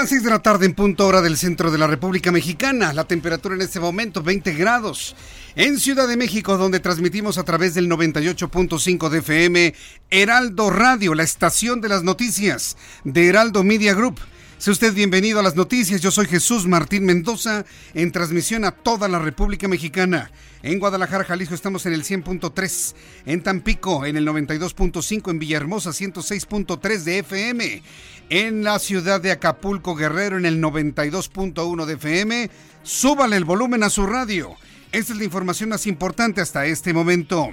Las 6 de la tarde en punto hora del centro de la República Mexicana. La temperatura en este momento 20 grados. En Ciudad de México, donde transmitimos a través del 98.5 de FM, Heraldo Radio, la estación de las noticias de Heraldo Media Group. Sea usted bienvenido a las noticias. Yo soy Jesús Martín Mendoza, en transmisión a toda la República Mexicana. En Guadalajara, Jalisco, estamos en el 100.3. En Tampico, en el 92.5. En Villahermosa, 106.3 de FM. En la ciudad de Acapulco, Guerrero, en el 92.1 de FM. Súbale el volumen a su radio. Esta es la información más importante hasta este momento.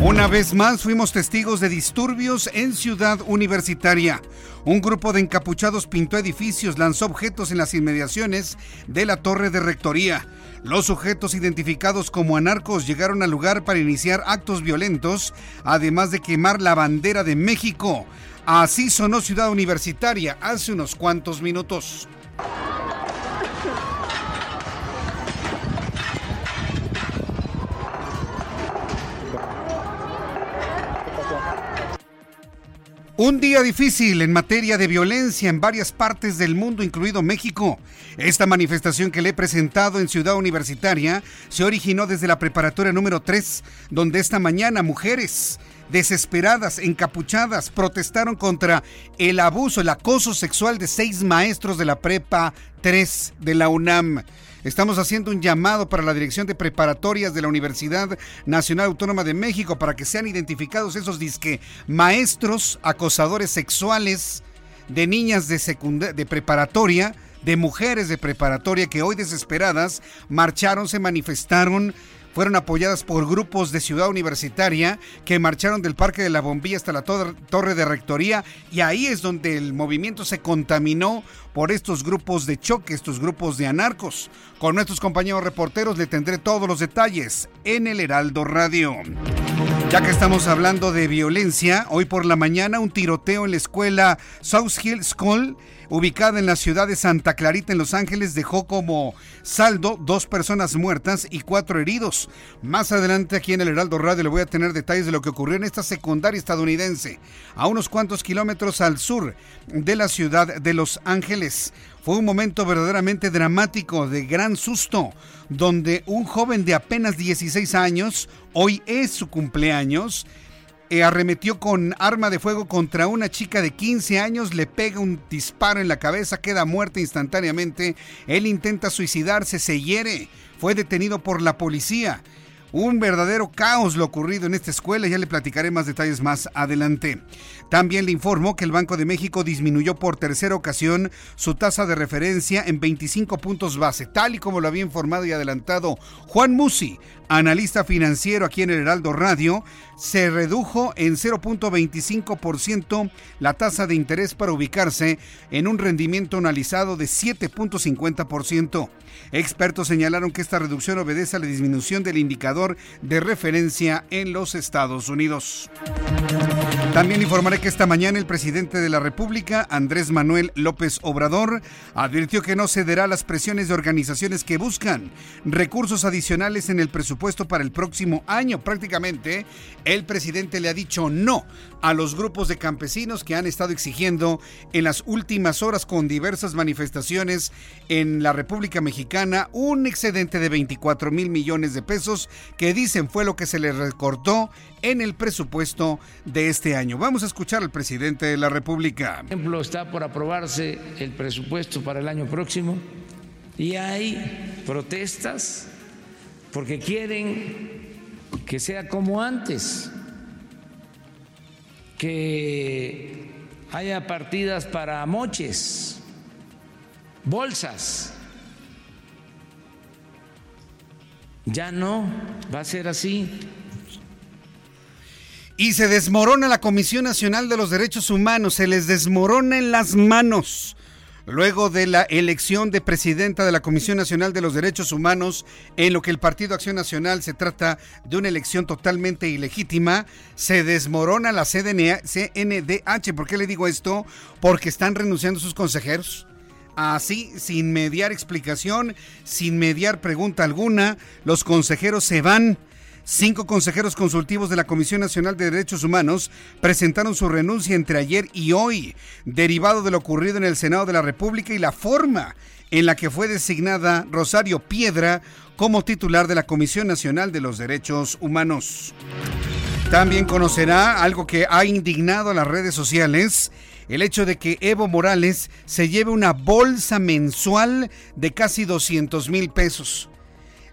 Una vez más fuimos testigos de disturbios en Ciudad Universitaria. Un grupo de encapuchados pintó edificios, lanzó objetos en las inmediaciones de la torre de rectoría. Los sujetos identificados como anarcos llegaron al lugar para iniciar actos violentos, además de quemar la bandera de México. Así sonó Ciudad Universitaria hace unos cuantos minutos. Un día difícil en materia de violencia en varias partes del mundo, incluido México. Esta manifestación que le he presentado en Ciudad Universitaria se originó desde la preparatoria número 3, donde esta mañana mujeres desesperadas, encapuchadas, protestaron contra el abuso, el acoso sexual de seis maestros de la prepa 3 de la UNAM. Estamos haciendo un llamado para la Dirección de Preparatorias de la Universidad Nacional Autónoma de México para que sean identificados esos disque maestros acosadores sexuales de niñas de, de preparatoria, de mujeres de preparatoria que hoy desesperadas marcharon, se manifestaron fueron apoyadas por grupos de Ciudad Universitaria que marcharon del Parque de la Bombilla hasta la Torre de Rectoría y ahí es donde el movimiento se contaminó por estos grupos de choque, estos grupos de anarcos. Con nuestros compañeros reporteros le tendré todos los detalles en el Heraldo Radio. Ya que estamos hablando de violencia, hoy por la mañana un tiroteo en la escuela South Hill School ubicada en la ciudad de Santa Clarita, en Los Ángeles, dejó como saldo dos personas muertas y cuatro heridos. Más adelante aquí en el Heraldo Radio le voy a tener detalles de lo que ocurrió en esta secundaria estadounidense, a unos cuantos kilómetros al sur de la ciudad de Los Ángeles. Fue un momento verdaderamente dramático, de gran susto, donde un joven de apenas 16 años, hoy es su cumpleaños, eh, arremetió con arma de fuego contra una chica de 15 años, le pega un disparo en la cabeza, queda muerta instantáneamente. Él intenta suicidarse, se hiere, fue detenido por la policía. Un verdadero caos lo ocurrido en esta escuela, ya le platicaré más detalles más adelante. También le informo que el Banco de México disminuyó por tercera ocasión su tasa de referencia en 25 puntos base, tal y como lo había informado y adelantado Juan Musi, analista financiero aquí en el Heraldo Radio, se redujo en 0.25% la tasa de interés para ubicarse en un rendimiento analizado de 7.50%. Expertos señalaron que esta reducción obedece a la disminución del indicador de referencia en los Estados Unidos. También informaré que esta mañana el presidente de la República, Andrés Manuel López Obrador, advirtió que no cederá a las presiones de organizaciones que buscan recursos adicionales en el presupuesto para el próximo año. Prácticamente, el presidente le ha dicho no a los grupos de campesinos que han estado exigiendo en las últimas horas con diversas manifestaciones en la República Mexicana un excedente de 24 mil millones de pesos que dicen fue lo que se les recortó en el presupuesto de este año. Vamos a escuchar al presidente de la República. Por ejemplo, está por aprobarse el presupuesto para el año próximo y hay protestas porque quieren que sea como antes, que haya partidas para moches, bolsas. Ya no va a ser así. Y se desmorona la Comisión Nacional de los Derechos Humanos, se les desmorona en las manos. Luego de la elección de presidenta de la Comisión Nacional de los Derechos Humanos, en lo que el Partido Acción Nacional se trata de una elección totalmente ilegítima, se desmorona la CNDH. ¿Por qué le digo esto? Porque están renunciando sus consejeros. Así, sin mediar explicación, sin mediar pregunta alguna, los consejeros se van Cinco consejeros consultivos de la Comisión Nacional de Derechos Humanos presentaron su renuncia entre ayer y hoy, derivado de lo ocurrido en el Senado de la República y la forma en la que fue designada Rosario Piedra como titular de la Comisión Nacional de los Derechos Humanos. También conocerá algo que ha indignado a las redes sociales, el hecho de que Evo Morales se lleve una bolsa mensual de casi 200 mil pesos.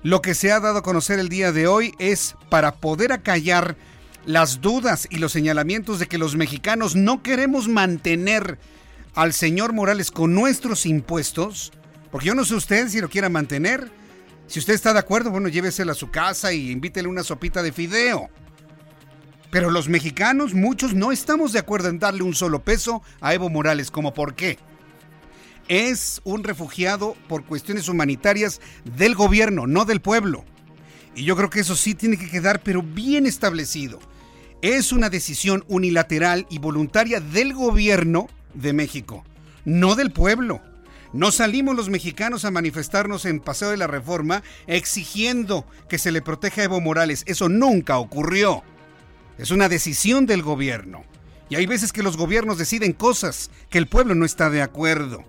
Lo que se ha dado a conocer el día de hoy es para poder acallar las dudas y los señalamientos de que los mexicanos no queremos mantener al señor Morales con nuestros impuestos, porque yo no sé usted si lo quiera mantener. Si usted está de acuerdo, bueno, lléveselo a su casa y invítele una sopita de fideo. Pero los mexicanos, muchos, no estamos de acuerdo en darle un solo peso a Evo Morales. ¿Cómo por qué? es un refugiado por cuestiones humanitarias del gobierno, no del pueblo. Y yo creo que eso sí tiene que quedar, pero bien establecido. Es una decisión unilateral y voluntaria del gobierno de México, no del pueblo. No salimos los mexicanos a manifestarnos en Paseo de la Reforma exigiendo que se le proteja a Evo Morales. Eso nunca ocurrió. Es una decisión del gobierno. Y hay veces que los gobiernos deciden cosas que el pueblo no está de acuerdo.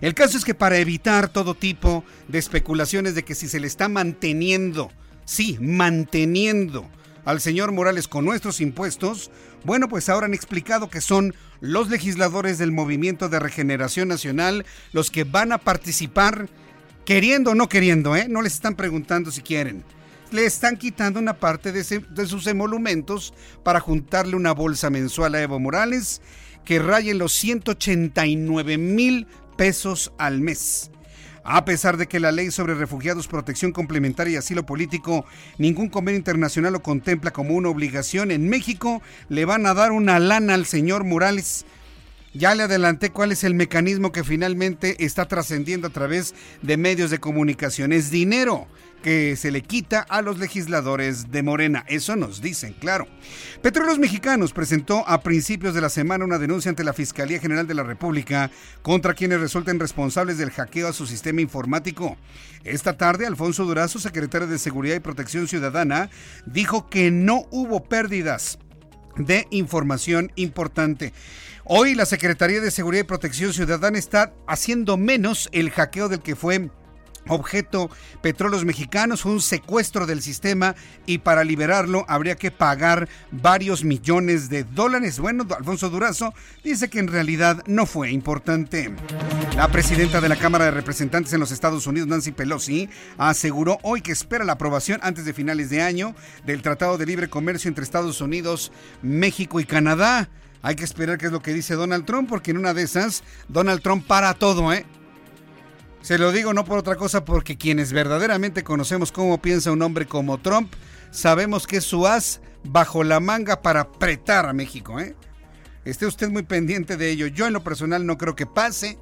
El caso es que para evitar todo tipo de especulaciones de que si se le está manteniendo, sí, manteniendo al señor Morales con nuestros impuestos, bueno, pues ahora han explicado que son los legisladores del Movimiento de Regeneración Nacional los que van a participar, queriendo o no queriendo, ¿eh? No les están preguntando si quieren. Le están quitando una parte de, sus emolumentos para juntarle una bolsa mensual a Evo Morales que raye los 189 mil pesos al mes. A pesar de que la ley sobre refugiados, protección complementaria y asilo político, ningún convenio internacional lo contempla como una obligación, en México le van a dar una lana al señor Morales. Ya le adelanté cuál es el mecanismo que finalmente está trascendiendo a través de medios de comunicación. Es dinero que se le quita a los legisladores de Morena. Eso nos dicen, claro. Petróleos Mexicanos presentó a principios de la semana una denuncia ante la Fiscalía General de la República contra quienes resulten responsables del hackeo a su sistema informático. Esta tarde, Alfonso Durazo, secretario de Seguridad y Protección Ciudadana, dijo que no hubo pérdidas de información importante. Hoy la Secretaría de Seguridad y Protección Ciudadana está haciendo menos el hackeo del que fue objeto Petróleos Mexicanos, un secuestro del sistema y para liberarlo habría que pagar varios millones de dólares. Bueno, Alfonso Durazo dice que en realidad no fue importante. La presidenta de la Cámara de Representantes en los Estados Unidos, Nancy Pelosi, aseguró hoy que espera la aprobación antes de finales de año del Tratado de Libre Comercio entre Estados Unidos, México y Canadá. Hay que esperar qué es lo que dice Donald Trump, porque en una de esas, Donald Trump para todo, ¿eh? Se lo digo no por otra cosa, porque quienes verdaderamente conocemos cómo piensa un hombre como Trump, sabemos que es su as bajo la manga para apretar a México. ¿eh? Esté usted muy pendiente de ello. Yo en lo personal no creo que pase.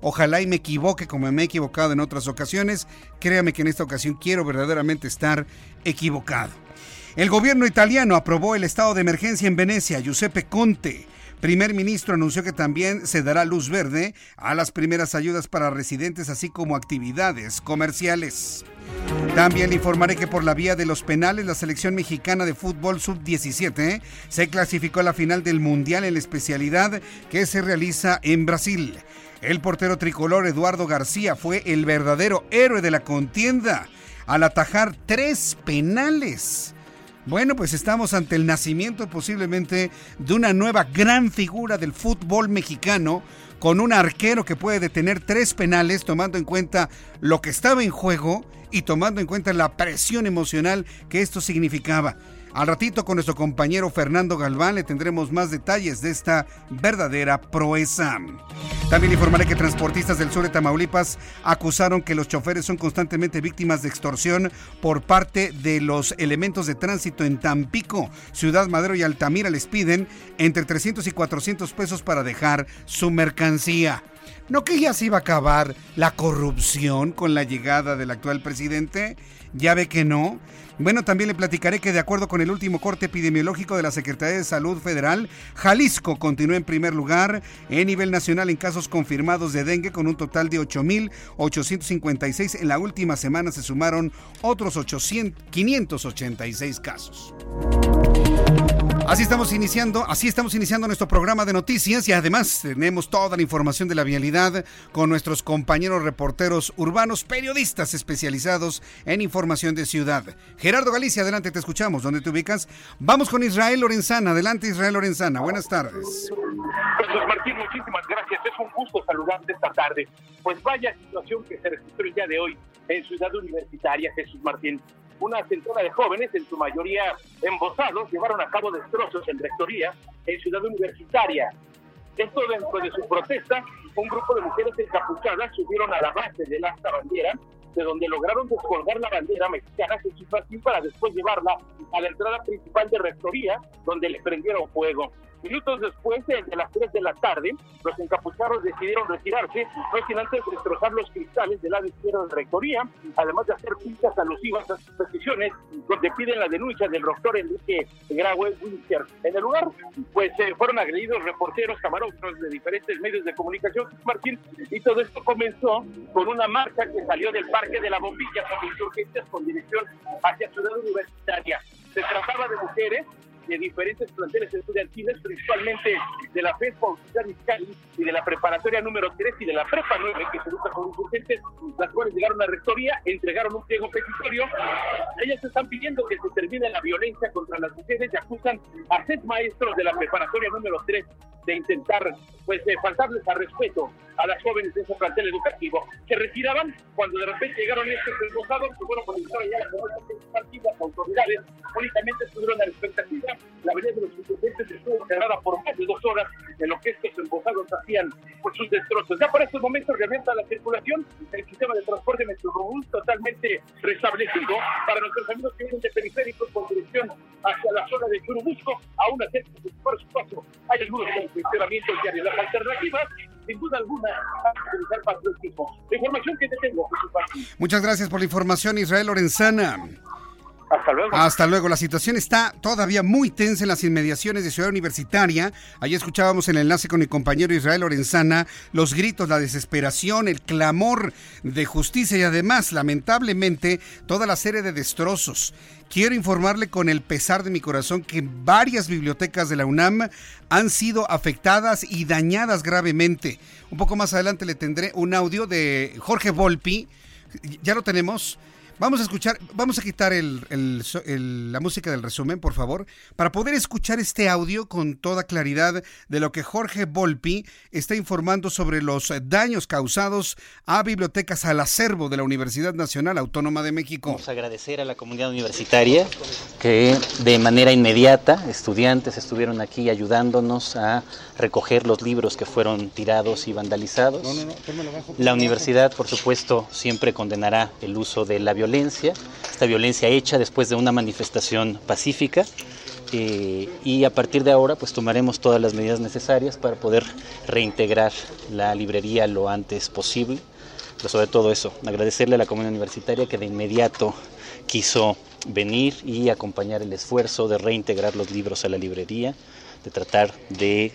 Ojalá y me equivoque como me he equivocado en otras ocasiones. Créame que en esta ocasión quiero verdaderamente estar equivocado. El gobierno italiano aprobó el estado de emergencia en Venecia. Giuseppe Conte, primer ministro, anunció que también se dará luz verde a las primeras ayudas para residentes, así como actividades comerciales. También le informaré que por la vía de los penales, la selección mexicana de fútbol sub-17 se clasificó a la final del Mundial en la especialidad que se realiza en Brasil. El portero tricolor Eduardo García fue el verdadero héroe de la contienda al atajar tres penales. Bueno, pues estamos ante el nacimiento posiblemente de una nueva gran figura del fútbol mexicano, con un arquero que puede detener tres penales tomando en cuenta lo que estaba en juego y tomando en cuenta la presión emocional que esto significaba. Al ratito con nuestro compañero Fernando Galván le tendremos más detalles de esta verdadera proeza. También informaré que transportistas del sur de Tamaulipas acusaron que los choferes son constantemente víctimas de extorsión por parte de los elementos de tránsito en Tampico, Ciudad Madero y Altamira les piden entre 300 y 400 pesos para dejar su mercancía. ¿No que ya se iba a acabar la corrupción con la llegada del actual presidente? Ya ve que no. Bueno, también le platicaré que de acuerdo con el último corte epidemiológico de la Secretaría de Salud Federal, Jalisco continúa en primer lugar en nivel nacional en casos confirmados de dengue con un total de 8.856. En la última semana se sumaron otros 800, 586 casos. Así estamos iniciando, así estamos iniciando nuestro programa de noticias y además tenemos toda la información de la vialidad con nuestros compañeros reporteros urbanos, periodistas especializados en información de ciudad. Gerardo Galicia, adelante, te escuchamos. ¿Dónde te ubicas? Vamos con Israel Lorenzana. Adelante, Israel Lorenzana. Buenas tardes. Jesús Martín, muchísimas gracias. Es un gusto saludarte esta tarde. Pues vaya situación que se registró el día de hoy en Ciudad Universitaria, Jesús Martín una centena de jóvenes, en su mayoría embosados, llevaron a cabo destrozos en rectoría en Ciudad Universitaria. Esto dentro de su protesta, un grupo de mujeres encapuchadas subieron a la base de la bandera, de donde lograron descolgar la bandera mexicana Jesús Martín para después llevarla a la entrada principal de rectoría, donde le prendieron fuego. Minutos después, de las 3 de la tarde, los encapuchados decidieron retirarse, no sin antes destrozar los cristales del lado izquierdo de la rectoría, además de hacer pistas alusivas a sus peticiones, donde piden la denuncia del doctor Enrique Graue Winter. En el lugar, pues eh, fueron agredidos reporteros, camarógrafos de diferentes medios de comunicación, Martín, y todo esto comenzó con una marcha que salió del Parque de la Bombilla con insurgentes con dirección hacia Ciudad Universitaria. Se trataba de mujeres de diferentes planteles estudiantiles, principalmente de la FED Cali y de la preparatoria número 3 y de la prepa 9, que se busca con insurgentes, las cuales llegaron a la rectoría, entregaron un pliego petitorio. Ellas están pidiendo que se termine la violencia contra las mujeres y acusan a seis maestros de la preparatoria número 3 de intentar pues de faltarles al respeto a las jóvenes de ese plantel educativo. Se retiraban cuando de repente llegaron estos emboscados que fueron por ya las autoridades, únicamente estuvieron a la expectativa. La avenida de los insurgentes estuvo cerrada por más de dos horas en lo que estos embosados hacían por sus destrozos. Ya por estos momentos revienta la circulación, el sistema de transporte Metrobús totalmente restablecido para nuestros amigos que vienen de periféricos con dirección hacia la zona de Churubusco, aún así por su paso hay algunos funcionamientos diarios. Las alternativas sin duda alguna, utilizar patriotismo. La información que te tengo, Muchas gracias por la información, Israel Lorenzana. Hasta luego. Hasta luego. La situación está todavía muy tensa en las inmediaciones de Ciudad Universitaria. Allí escuchábamos el enlace con mi compañero Israel Lorenzana los gritos, la desesperación, el clamor de justicia y además, lamentablemente, toda la serie de destrozos. Quiero informarle con el pesar de mi corazón que varias bibliotecas de la UNAM han sido afectadas y dañadas gravemente. Un poco más adelante le tendré un audio de Jorge Volpi. Ya lo tenemos Vamos a escuchar, vamos a quitar la música del resumen, por favor, para poder escuchar este audio con toda claridad de lo que Jorge Volpi está informando sobre los daños causados a bibliotecas al acervo de la Universidad Nacional Autónoma de México. Vamos a agradecer a la comunidad universitaria que de manera inmediata, estudiantes estuvieron aquí ayudándonos a recoger los libros que fueron tirados y vandalizados. la universidad, por supuesto, siempre condenará el uso de la violencia violencia, esta violencia hecha después de una manifestación pacífica. Eh, y a partir de ahora pues tomaremos todas las medidas necesarias para poder reintegrar la librería lo antes posible. pero sobre todo eso, agradecerle a la comunidad universitaria que de inmediato quiso venir y acompañar el esfuerzo de reintegrar los libros a la librería, de tratar de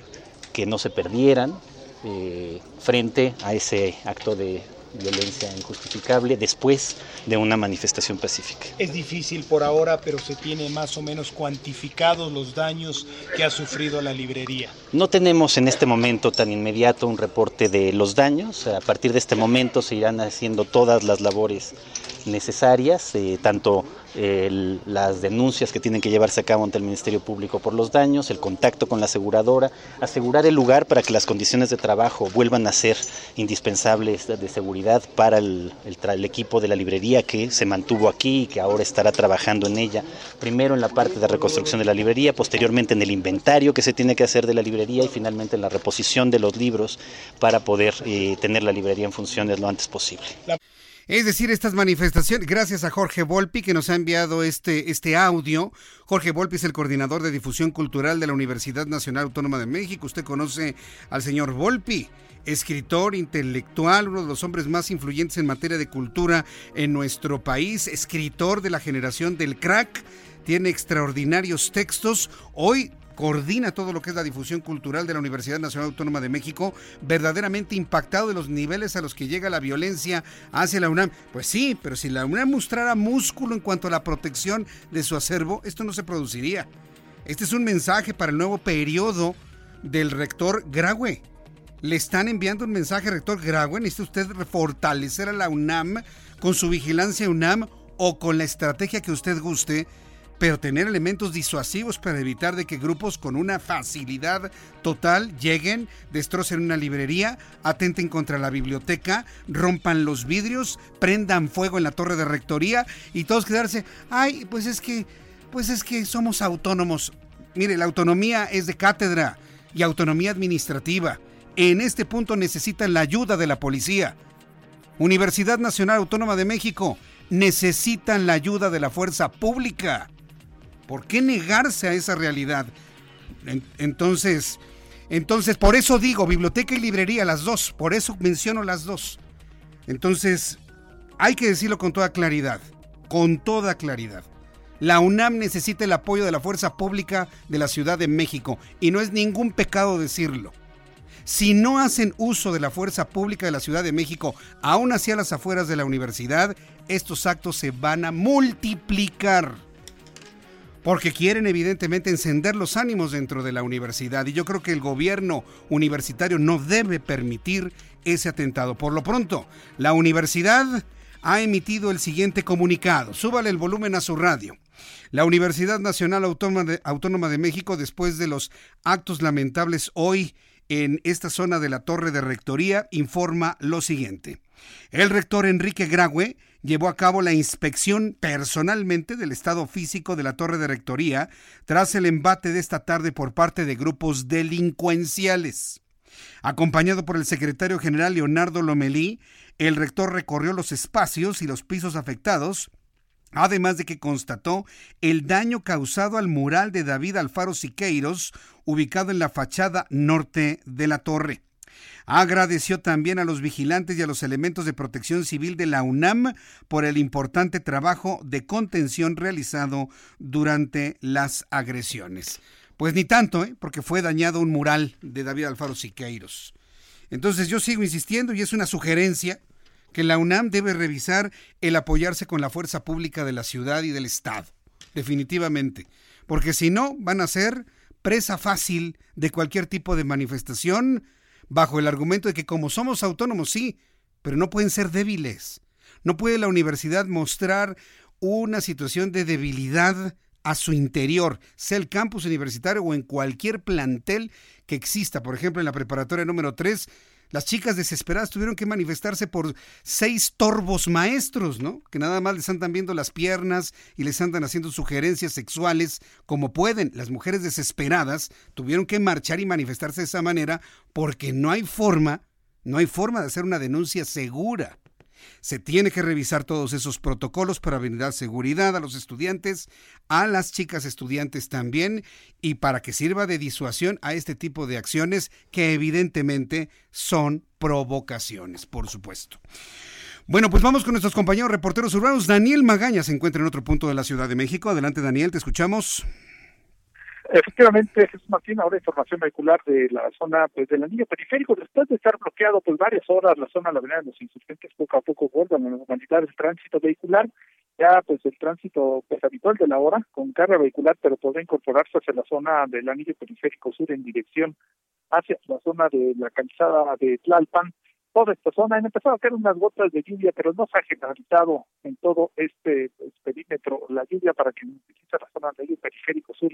que no se perdieran eh, frente a ese acto de violencia injustificable después de una manifestación pacífica. Es difícil por ahora, pero se tiene más o menos cuantificados los daños que ha sufrido la librería. No tenemos en este momento tan inmediato un reporte de los daños. A partir de este momento se irán haciendo todas las labores necesarias, eh, tanto las denuncias que tienen que llevarse a cabo ante el Ministerio Público por los daños, el contacto con la aseguradora, asegurar el lugar para que las condiciones de trabajo vuelvan a ser indispensables de seguridad para el, equipo de la librería que se mantuvo aquí y que ahora estará trabajando en ella, primero en la parte de reconstrucción de la librería, posteriormente en el inventario que se tiene que hacer de la librería y finalmente en la reposición de los libros para poder eh, tener la librería en funciones lo antes posible. Es decir, estas manifestaciones, gracias a Jorge Volpi que nos ha enviado este, este audio. Jorge Volpi es el coordinador de difusión cultural de la Universidad Nacional Autónoma de México. Usted conoce al señor Volpi, escritor, intelectual, uno de los hombres más influyentes en materia de cultura en nuestro país, escritor de la generación del crack. Tiene extraordinarios textos. Hoy coordina todo lo que es la difusión cultural de la Universidad Nacional Autónoma de México, verdaderamente impactado de los niveles a los que llega la violencia hacia la UNAM. Pues sí, pero si la UNAM mostrara músculo en cuanto a la protección de su acervo, esto no se produciría. Este es un mensaje para el nuevo periodo del rector Graue. Le están enviando un mensaje, rector Graue, necesita usted fortalecer a la UNAM con su vigilancia UNAM o con la estrategia que usted guste pero tener elementos disuasivos para evitar de que grupos con una facilidad total lleguen, destrocen una librería, atenten contra la biblioteca, rompan los vidrios, prendan fuego en la torre de rectoría y todos quedarse, ay, pues es que, pues es que somos autónomos. Mire, la autonomía es de cátedra y autonomía administrativa. En este punto necesitan la ayuda de la policía. Universidad Nacional Autónoma de México necesitan la ayuda de la fuerza pública. ¿Por qué negarse a esa realidad? Entonces, entonces, por eso digo, biblioteca y librería, las dos, por eso menciono las dos. Entonces, hay que decirlo con toda claridad, con toda claridad. La UNAM necesita el apoyo de la fuerza pública de la Ciudad de México y no es ningún pecado decirlo. Si no hacen uso de la fuerza pública de la Ciudad de México, aún hacia las afueras de la universidad, estos actos se van a multiplicar porque quieren evidentemente encender los ánimos dentro de la universidad y yo creo que el gobierno universitario no debe permitir ese atentado. Por lo pronto, la universidad ha emitido el siguiente comunicado. Súbale el volumen a su radio. La Universidad Nacional Autónoma de, México, después de los actos lamentables hoy en esta zona de la Torre de Rectoría, informa lo siguiente. El rector Enrique Graue llevó a cabo la inspección personalmente del estado físico de la torre de rectoría tras el embate de esta tarde por parte de grupos delincuenciales. Acompañado por el secretario general Leonardo Lomelí, el rector recorrió los espacios y los pisos afectados, además de que constató el daño causado al mural de David Alfaro Siqueiros, ubicado en la fachada norte de la torre. Agradeció también a los vigilantes y a los elementos de protección civil de la UNAM por el importante trabajo de contención realizado durante las agresiones. Pues ni tanto, ¿eh? porque fue dañado un mural de David Alfaro Siqueiros. Entonces yo sigo insistiendo y es una sugerencia que la UNAM debe revisar el apoyarse con la fuerza pública de la ciudad y del Estado, definitivamente, porque si no van a ser presa fácil de cualquier tipo de manifestación bajo el argumento de que como somos autónomos, sí, pero no pueden ser débiles. No puede la universidad mostrar una situación de debilidad a su interior, sea el campus universitario o en cualquier plantel que exista. Por ejemplo, en la preparatoria número 3, las chicas desesperadas tuvieron que manifestarse por seis torbos maestros, ¿no? Que nada más les andan viendo las piernas y les andan haciendo sugerencias sexuales como pueden. Las mujeres desesperadas tuvieron que marchar y manifestarse de esa manera porque no hay forma, no hay forma de hacer una denuncia segura. Se tiene que revisar todos esos protocolos para brindar seguridad a los estudiantes, a las chicas estudiantes también, y para que sirva de disuasión a este tipo de acciones que evidentemente son provocaciones, por supuesto. Bueno, pues vamos con nuestros compañeros reporteros urbanos. Daniel Magaña se encuentra en otro punto de la Ciudad de México. Adelante, Daniel, te escuchamos. Efectivamente, Jesús Martín, ahora información vehicular de la zona pues del anillo periférico. Después de estar bloqueado pues varias horas la zona de la avenida de los insurgentes, poco a poco vuelve la normalidad del tránsito vehicular. Ya pues el tránsito pues habitual de la hora con carga vehicular, pero podrá incorporarse hacia la zona del anillo periférico sur en dirección hacia la zona de la calzada de Tlalpan toda esta zona. Han empezado a caer unas gotas de lluvia, pero no se ha generalizado en todo este pues, perímetro la lluvia para que utilice la zona del periférico sur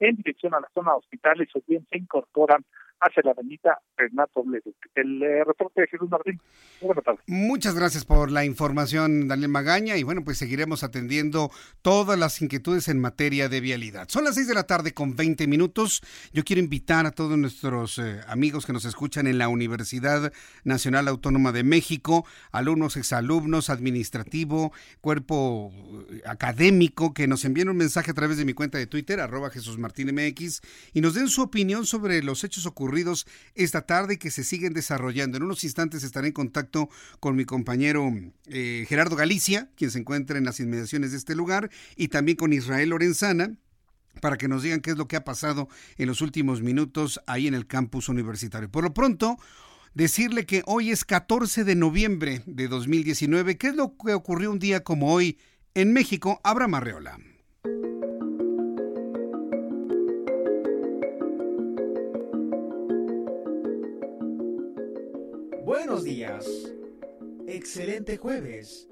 en dirección a la zona de hospitales o bien se incorporan hacia la avenida Renato Leduc. El eh, reporte de Jesús Martín. Muy Muchas gracias por la información, Daniel Magaña. Y bueno, pues seguiremos atendiendo todas las inquietudes en materia de vialidad. Son las seis de la tarde con 20 minutos. Yo quiero invitar a todos nuestros eh, amigos que nos escuchan en la Universidad Nacional Autónoma de México, alumnos, exalumnos, administrativo, cuerpo eh, académico, que nos envíen un mensaje a través de mi cuenta de Twitter, arroba Jesús Martín MX, y nos den su opinión sobre los hechos ocurridos ocurridos esta tarde y que se siguen desarrollando. En unos instantes estaré en contacto con mi compañero eh, Gerardo Galicia, quien se encuentra en las inmediaciones de este lugar, y también con Israel Lorenzana para que nos digan qué es lo que ha pasado en los últimos minutos ahí en el campus universitario. Por lo pronto, decirle que hoy es 14 de noviembre de 2019. ¿Qué es lo que ocurrió un día como hoy en México? Abra Marreola. Buenos días. Excelente jueves.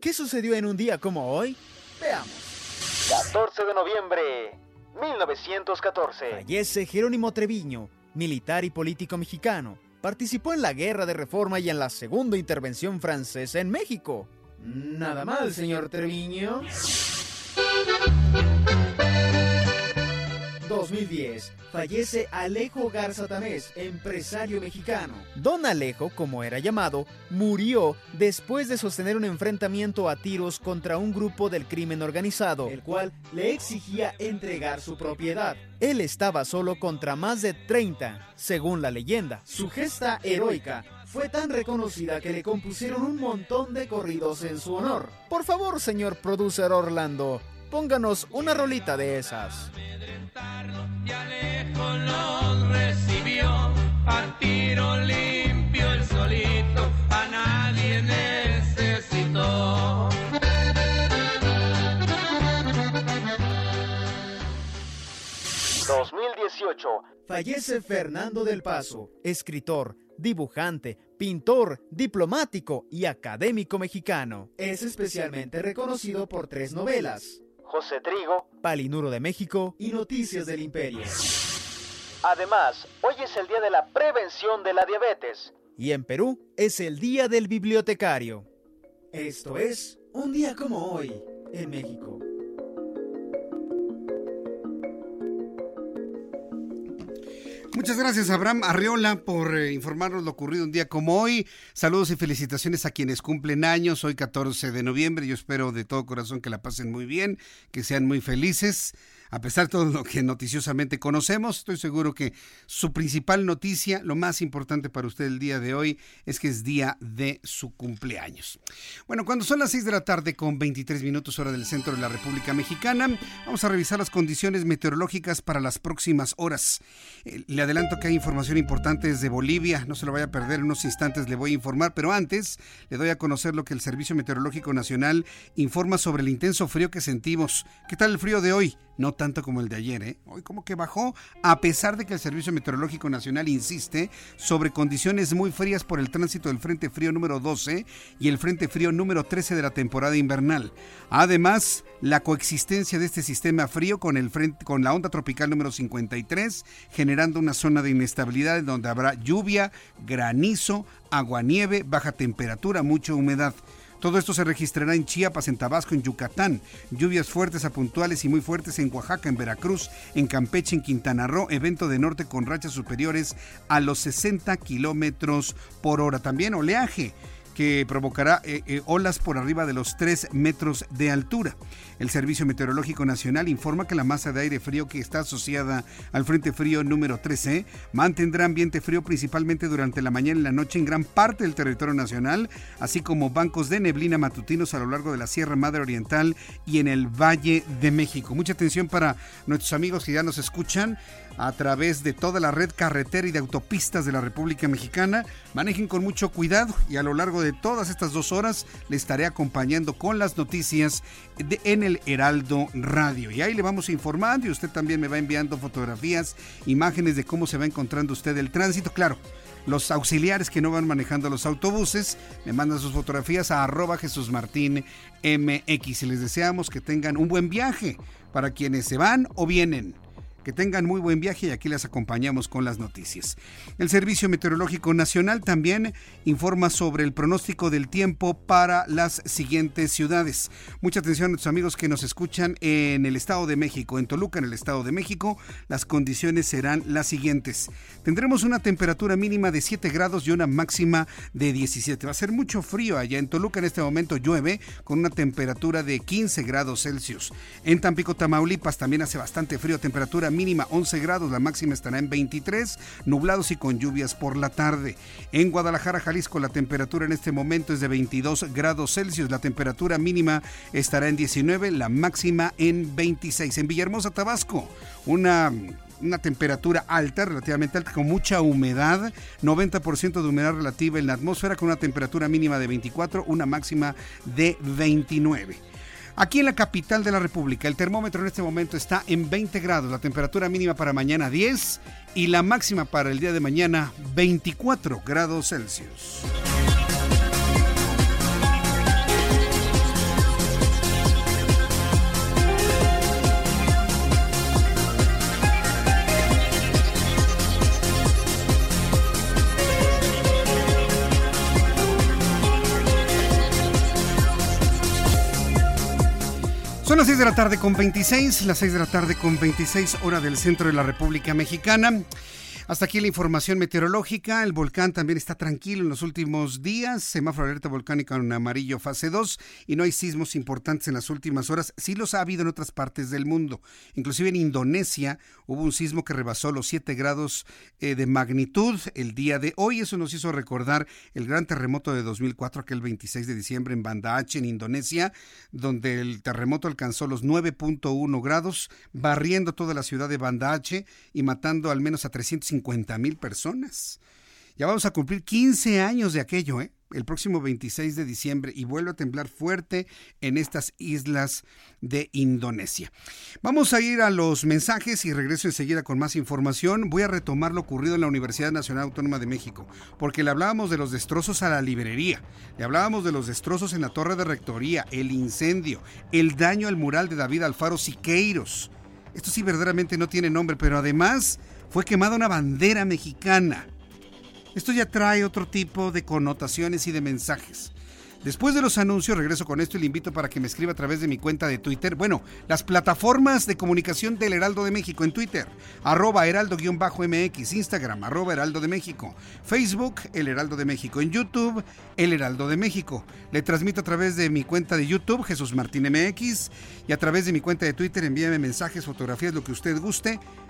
¿Qué sucedió en un día como hoy? Veamos. 14 de noviembre, 1914. Fallece Jerónimo Treviño, militar y político mexicano. Participó en la Guerra de Reforma y en la Segunda Intervención Francesa en México. Nada mal, señor Treviño. 2010 fallece Alejo Garza Tamés, empresario mexicano. Don Alejo, como era llamado, murió después de sostener un enfrentamiento a tiros contra un grupo del crimen organizado, el cual le exigía entregar su propiedad. Él estaba solo contra más de 30, según la leyenda. Su gesta heroica fue tan reconocida que le compusieron un montón de corridos en su honor. Por favor, señor producer Orlando, pónganos una rolita de esas. Y Alejo los recibió a tiro limpio el solito, a nadie necesitó. ...2018... Fallece Fernando del Paso, escritor, dibujante, pintor, diplomático y académico mexicano. Es especialmente reconocido por tres novelas, José Trigo, Palinuro de México y Noticias del Imperio. Además, hoy es el Día de la Prevención de la Diabetes. Y en Perú es el Día del Bibliotecario. Esto es un día como hoy en México. Muchas gracias, Abraham Arriola, por eh, informarnos lo ocurrido un día como hoy. Saludos y felicitaciones a quienes cumplen años. Hoy 14 de noviembre. Yo espero de todo corazón que la pasen muy bien, que sean muy felices a pesar de todo lo que noticiosamente conocemos, estoy seguro que su principal noticia, lo más importante para usted el día de hoy, es que es día de su cumpleaños. Bueno, cuando son las 6 de la tarde con 23 minutos hora del centro de la República Mexicana, vamos a revisar las condiciones meteorológicas para las próximas horas. Eh, le adelanto que hay información importante desde Bolivia, no se lo vaya a perder, en unos instantes le voy a informar, pero antes le doy a conocer lo que el Servicio Meteorológico Nacional informa sobre el intenso frío que sentimos. ¿Qué tal el frío de hoy? no tanto como el de ayer. ¿eh? Hoy como que bajó, a pesar de que el Servicio Meteorológico Nacional insiste sobre condiciones muy frías por el tránsito del Frente Frío número 12 y el Frente Frío número 13 de la temporada invernal. Además, la coexistencia de este sistema frío con, el frente, con la onda tropical número 53, generando una zona de inestabilidad en donde habrá lluvia, granizo, aguanieve, baja temperatura, mucha humedad. Todo esto se registrará en Chiapas, en Tabasco, en Yucatán. Lluvias fuertes a puntuales y muy fuertes en Oaxaca, en Veracruz, en Campeche, en Quintana Roo. Evento de norte con rachas superiores a los 60 kilómetros por hora. También oleaje que provocará eh, eh, olas por arriba de los 3 metros de altura. El Servicio Meteorológico Nacional informa que la masa de aire frío que está asociada al Frente Frío número 13 mantendrá ambiente frío principalmente durante la mañana y la noche en gran parte del territorio nacional, así como bancos de neblina matutinos a lo largo de la Sierra Madre Oriental y en el Valle de México. Mucha atención para nuestros amigos que ya nos escuchan a través de toda la red carretera y de autopistas de la República Mexicana. Manejen con mucho cuidado y a lo largo de todas estas dos horas le estaré acompañando con las noticias de, en el Heraldo Radio. Y ahí le vamos informando y usted también me va enviando fotografías, imágenes de cómo se va encontrando usted el tránsito. Claro, los auxiliares que no van manejando los autobuses me mandan sus fotografías a arroba Jesús Martín MX y les deseamos que tengan un buen viaje para quienes se van o vienen. Que tengan muy buen viaje y aquí les acompañamos con las noticias. El Servicio Meteorológico Nacional también informa sobre el pronóstico del tiempo para las siguientes ciudades. Mucha atención a nuestros amigos que nos escuchan en el Estado de México, en Toluca, en el Estado de México. Las condiciones serán las siguientes. Tendremos una temperatura mínima de 7 grados y una máxima de 17. Va a ser mucho frío allá en Toluca. En este momento llueve con una temperatura de 15 grados Celsius. En Tampico, Tamaulipas también hace bastante frío, temperatura mínima 11 grados, la máxima estará en 23, nublados y con lluvias por la tarde. En Guadalajara, Jalisco, la temperatura en este momento es de 22 grados Celsius, la temperatura mínima estará en 19, la máxima en 26. En Villahermosa, Tabasco, una una temperatura alta, relativamente alta, con mucha humedad, 90% de humedad relativa en la atmósfera, con una temperatura mínima de 24, una máxima de 29. Aquí en la capital de la República, el termómetro en este momento está en 20 grados, la temperatura mínima para mañana 10 y la máxima para el día de mañana 24 grados Celsius. Son las 6 de la tarde con 26, las 6 de la tarde con 26 hora del centro de la República Mexicana. Hasta aquí la información meteorológica. El volcán también está tranquilo en los últimos días. Semáforo alerta volcánica en amarillo fase 2 y no hay sismos importantes en las últimas horas. Sí los ha habido en otras partes del mundo. Inclusive en Indonesia hubo un sismo que rebasó los 7 grados eh, de magnitud el día de hoy. Eso nos hizo recordar el gran terremoto de 2004, aquel 26 de diciembre en Banda Aceh, en Indonesia, donde el terremoto alcanzó los 9.1 grados, barriendo toda la ciudad de Banda Aceh y matando al menos a 350 50 mil personas. Ya vamos a cumplir 15 años de aquello, ¿eh? el próximo 26 de diciembre y vuelve a temblar fuerte en estas islas de Indonesia. Vamos a ir a los mensajes y regreso enseguida con más información. Voy a retomar lo ocurrido en la Universidad Nacional Autónoma de México, porque le hablábamos de los destrozos a la librería, le hablábamos de los destrozos en la torre de rectoría, el incendio, el daño al mural de David Alfaro Siqueiros. Esto sí verdaderamente no tiene nombre, pero además fue quemada una bandera mexicana. Esto ya trae otro tipo de connotaciones y de mensajes. Después de los anuncios, regreso con esto y le invito para que me escriba a través de mi cuenta de Twitter. Bueno, las plataformas de comunicación del Heraldo de México en Twitter, arroba heraldo-mx, Instagram, arroba heraldo de México, Facebook, El Heraldo de México, en YouTube, El Heraldo de México. Le transmito a través de mi cuenta de YouTube, Jesús Martín MX, y a través de mi cuenta de Twitter, envíame mensajes, fotografías, lo que usted guste,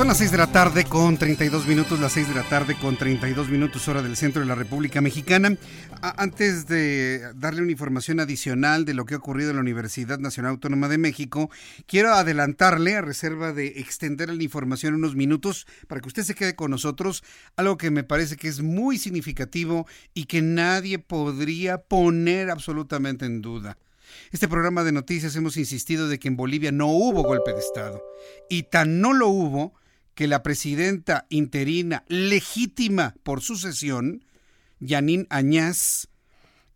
Son las 6 de la tarde con 32 minutos, las 6 de la tarde con 32 minutos hora del centro de la República Mexicana. Antes de darle una información adicional de lo que ha ocurrido en la Universidad Nacional Autónoma de México, quiero adelantarle a reserva de extender la información unos minutos para que usted se quede con nosotros, algo que me parece que es muy significativo y que nadie podría poner absolutamente en duda. Este programa de noticias hemos insistido de que en Bolivia no hubo golpe de Estado. Y tan no lo hubo que la presidenta interina legítima por sucesión, Yanín Añaz,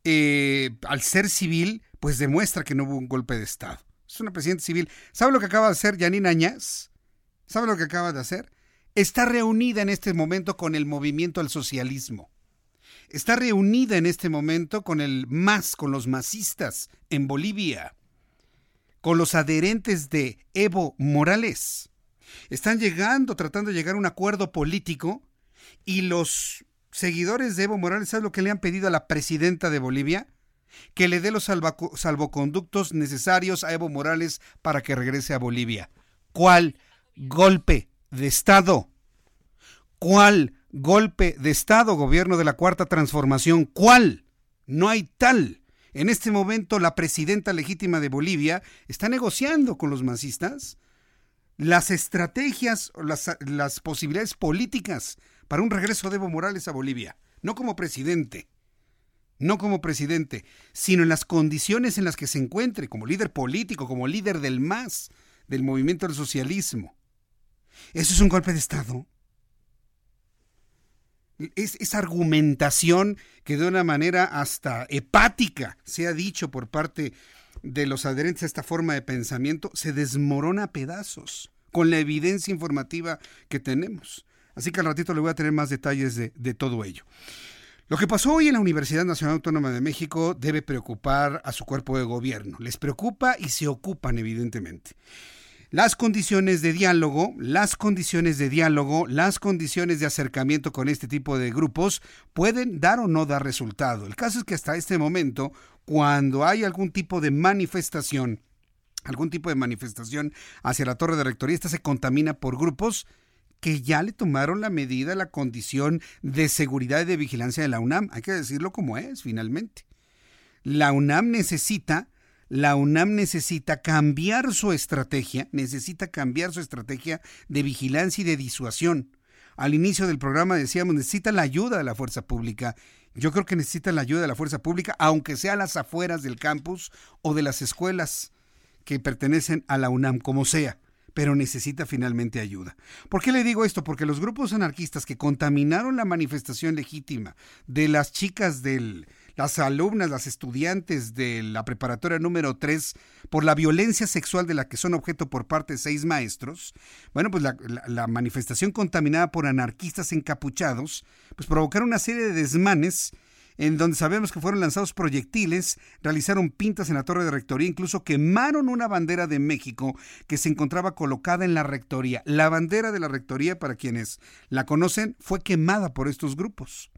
eh, al ser civil, pues demuestra que no hubo un golpe de Estado. Es una presidenta civil. ¿Sabe lo que acaba de hacer Yanín Añaz? ¿Sabe lo que acaba de hacer? Está reunida en este momento con el movimiento al socialismo está reunida en este momento con el MAS, con los masistas en Bolivia, con los adherentes de Evo Morales. Están llegando, tratando de llegar a un acuerdo político y los seguidores de Evo Morales, ¿sabes lo que le han pedido a la presidenta de Bolivia? Que le dé los salvoconductos necesarios a Evo Morales para que regrese a Bolivia. ¿Cuál golpe de Estado? ¿Cuál golpe de Estado, gobierno de la Cuarta Transformación? ¿Cuál? No hay tal. En este momento la presidenta legítima de Bolivia está negociando con los masistas las estrategias las, las posibilidades políticas para un regreso de Evo Morales a Bolivia. No como presidente, no como presidente, sino en las condiciones en las que se encuentre, como líder político, como líder del MAS, del movimiento del socialismo. ¿Eso es un golpe de Estado? Es, esa argumentación que de una manera hasta hepática se ha dicho por parte de los adherentes a esta forma de pensamiento se desmorona a pedazos con la evidencia informativa que tenemos. Así que al ratito le voy a tener más detalles de, de todo ello. Lo que pasó hoy en la Universidad Nacional Autónoma de México debe preocupar a su cuerpo de gobierno. Les preocupa y se ocupan, evidentemente. Las condiciones de diálogo, las condiciones de diálogo, las condiciones de acercamiento con este tipo de grupos pueden dar o no dar resultado. El caso es que hasta este momento, cuando hay algún tipo de manifestación, algún tipo de manifestación hacia la torre de rectoría, esta se contamina por grupos que ya le tomaron la medida, la condición de seguridad y de vigilancia de la UNAM. Hay que decirlo como es, finalmente. La UNAM necesita la UNAM necesita cambiar su estrategia, necesita cambiar su estrategia de vigilancia y de disuasión. Al inicio del programa decíamos, necesita la ayuda de la fuerza pública. Yo creo que necesita la ayuda de la fuerza pública, aunque sea a las afueras del campus o de las escuelas que pertenecen a la UNAM, como sea pero necesita finalmente ayuda. ¿Por qué le digo esto? Porque los grupos anarquistas que contaminaron la manifestación legítima de las chicas del, las alumnas, las estudiantes de la preparatoria número 3 por la violencia sexual de la que son objeto por parte de seis maestros, bueno, pues la, la, la manifestación contaminada por anarquistas encapuchados, pues provocaron una serie de desmanes en donde sabemos que fueron lanzados proyectiles, realizaron pintas en la torre de rectoría, incluso quemaron una bandera de México que se encontraba colocada en la rectoría. La bandera de la rectoría, para quienes la conocen, fue quemada por estos grupos.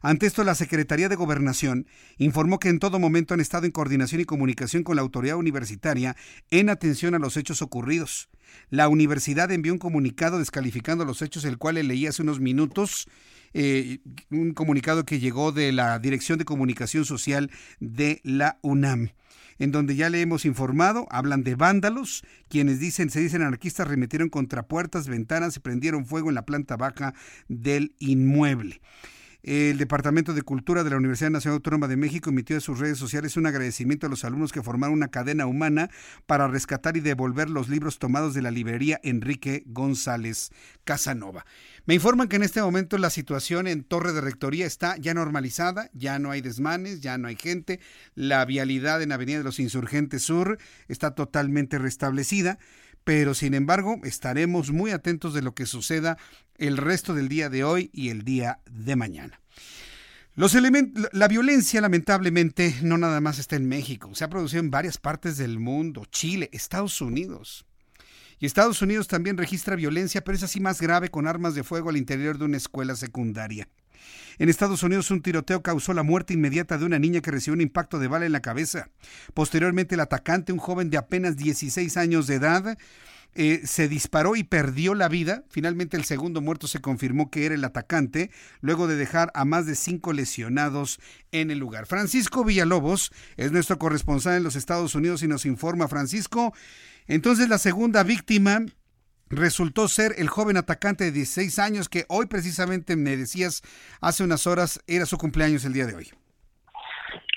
Ante esto, la Secretaría de Gobernación informó que en todo momento han estado en coordinación y comunicación con la autoridad universitaria en atención a los hechos ocurridos. La universidad envió un comunicado descalificando los hechos, el cual le leí hace unos minutos, eh, un comunicado que llegó de la Dirección de Comunicación Social de la UNAM en donde ya le hemos informado, hablan de vándalos, quienes dicen, se dicen anarquistas, remetieron contra puertas, ventanas y prendieron fuego en la planta baja del inmueble. El Departamento de Cultura de la Universidad Nacional Autónoma de México emitió en sus redes sociales un agradecimiento a los alumnos que formaron una cadena humana para rescatar y devolver los libros tomados de la librería Enrique González Casanova. Me informan que en este momento la situación en Torre de Rectoría está ya normalizada, ya no hay desmanes, ya no hay gente, la vialidad en Avenida de los Insurgentes Sur está totalmente restablecida pero sin embargo estaremos muy atentos de lo que suceda el resto del día de hoy y el día de mañana. La violencia lamentablemente no nada más está en México, se ha producido en varias partes del mundo, Chile, Estados Unidos. Y Estados Unidos también registra violencia, pero es así más grave con armas de fuego al interior de una escuela secundaria. En Estados Unidos un tiroteo causó la muerte inmediata de una niña que recibió un impacto de bala en la cabeza. Posteriormente el atacante, un joven de apenas 16 años de edad, eh, se disparó y perdió la vida. Finalmente el segundo muerto se confirmó que era el atacante, luego de dejar a más de cinco lesionados en el lugar. Francisco Villalobos es nuestro corresponsal en los Estados Unidos y nos informa, Francisco. Entonces la segunda víctima resultó ser el joven atacante de 16 años que hoy precisamente me decías hace unas horas era su cumpleaños el día de hoy.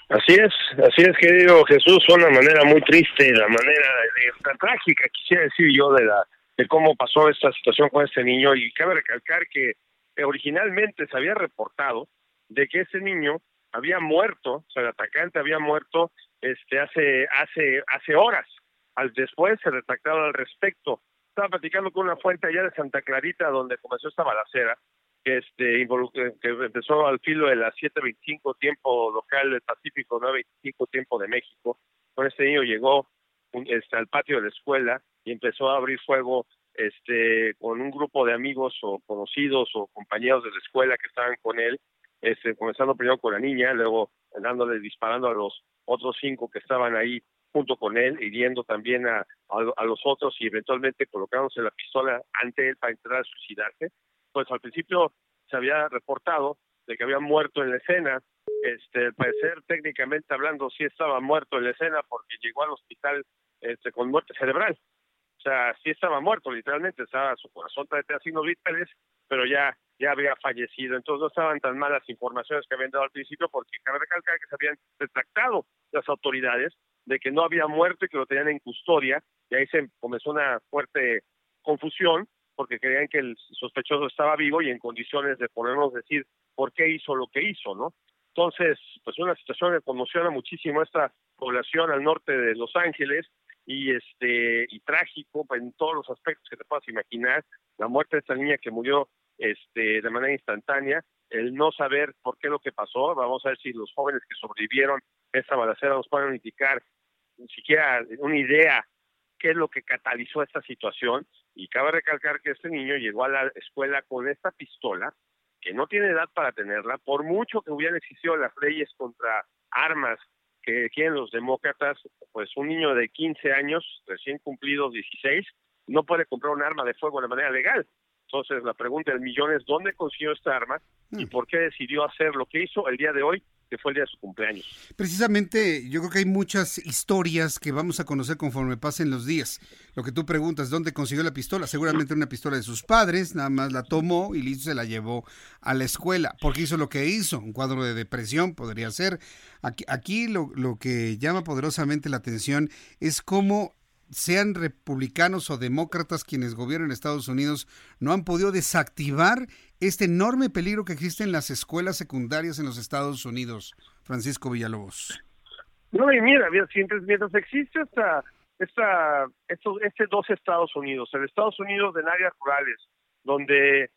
Así es, así es, querido Jesús, fue una manera muy triste, la manera de, trágica, quisiera decir yo, de la de cómo pasó esta situación con este niño y cabe recalcar que originalmente se había reportado de que ese niño había muerto, o sea, el atacante había muerto este hace hace hace horas. Al después se retractaron al respecto. Estaba platicando con una fuente allá de Santa Clarita donde comenzó esta balacera que este que empezó al filo de las 7:25 tiempo local del Pacífico, 9:25 tiempo de México. Con este niño llegó este, al patio de la escuela y empezó a abrir fuego este con un grupo de amigos o conocidos o compañeros de la escuela que estaban con él, este, comenzando primero con la niña, luego dándole disparando a los otros cinco que estaban ahí junto con él, hiriendo también a, a, los otros y eventualmente colocándose la pistola ante él para entrar a suicidarse pues al principio se había reportado de que había muerto en la escena. Este, al parecer, técnicamente hablando, sí estaba muerto en la escena porque llegó al hospital este, con muerte cerebral. O sea, sí estaba muerto, literalmente, estaba su corazón todavía signos vitales, pero ya, ya había fallecido. Entonces no estaban tan malas informaciones que habían dado al principio, porque cabe recalcar que se habían retractado las autoridades de que no había muerto y que lo tenían en custodia, y ahí se comenzó una fuerte confusión, porque creían que el sospechoso estaba vivo y en condiciones de podernos decir por qué hizo lo que hizo, ¿no? Entonces, pues una situación que conmociona muchísimo a esta población al norte de Los Ángeles y este y trágico en todos los aspectos que te puedas imaginar, la muerte de esta niña que murió este de manera instantánea, el no saber por qué lo que pasó, vamos a ver si los jóvenes que sobrevivieron esta balacera nos pueden indicar siquiera una idea qué es lo que catalizó esta situación. Y cabe recalcar que este niño llegó a la escuela con esta pistola, que no tiene edad para tenerla, por mucho que hubieran existido las leyes contra armas que quieren los demócratas, pues un niño de 15 años, recién cumplidos 16, no puede comprar un arma de fuego de manera legal. Entonces la pregunta del millón es, ¿dónde consiguió esta arma y mm. por qué decidió hacer lo que hizo el día de hoy que fue el día de su cumpleaños. Precisamente, yo creo que hay muchas historias que vamos a conocer conforme pasen los días. Lo que tú preguntas, ¿dónde consiguió la pistola? Seguramente una pistola de sus padres, nada más la tomó y listo, se la llevó a la escuela. Porque hizo lo que hizo, un cuadro de depresión podría ser. Aquí, aquí lo, lo que llama poderosamente la atención es cómo sean republicanos o demócratas quienes gobiernan Estados Unidos, no han podido desactivar este enorme peligro que existe en las escuelas secundarias en los Estados Unidos, Francisco Villalobos. No, y mira, mientras, mientras existe esta, esta, estos, este dos Estados Unidos, el Estados Unidos en áreas rurales, donde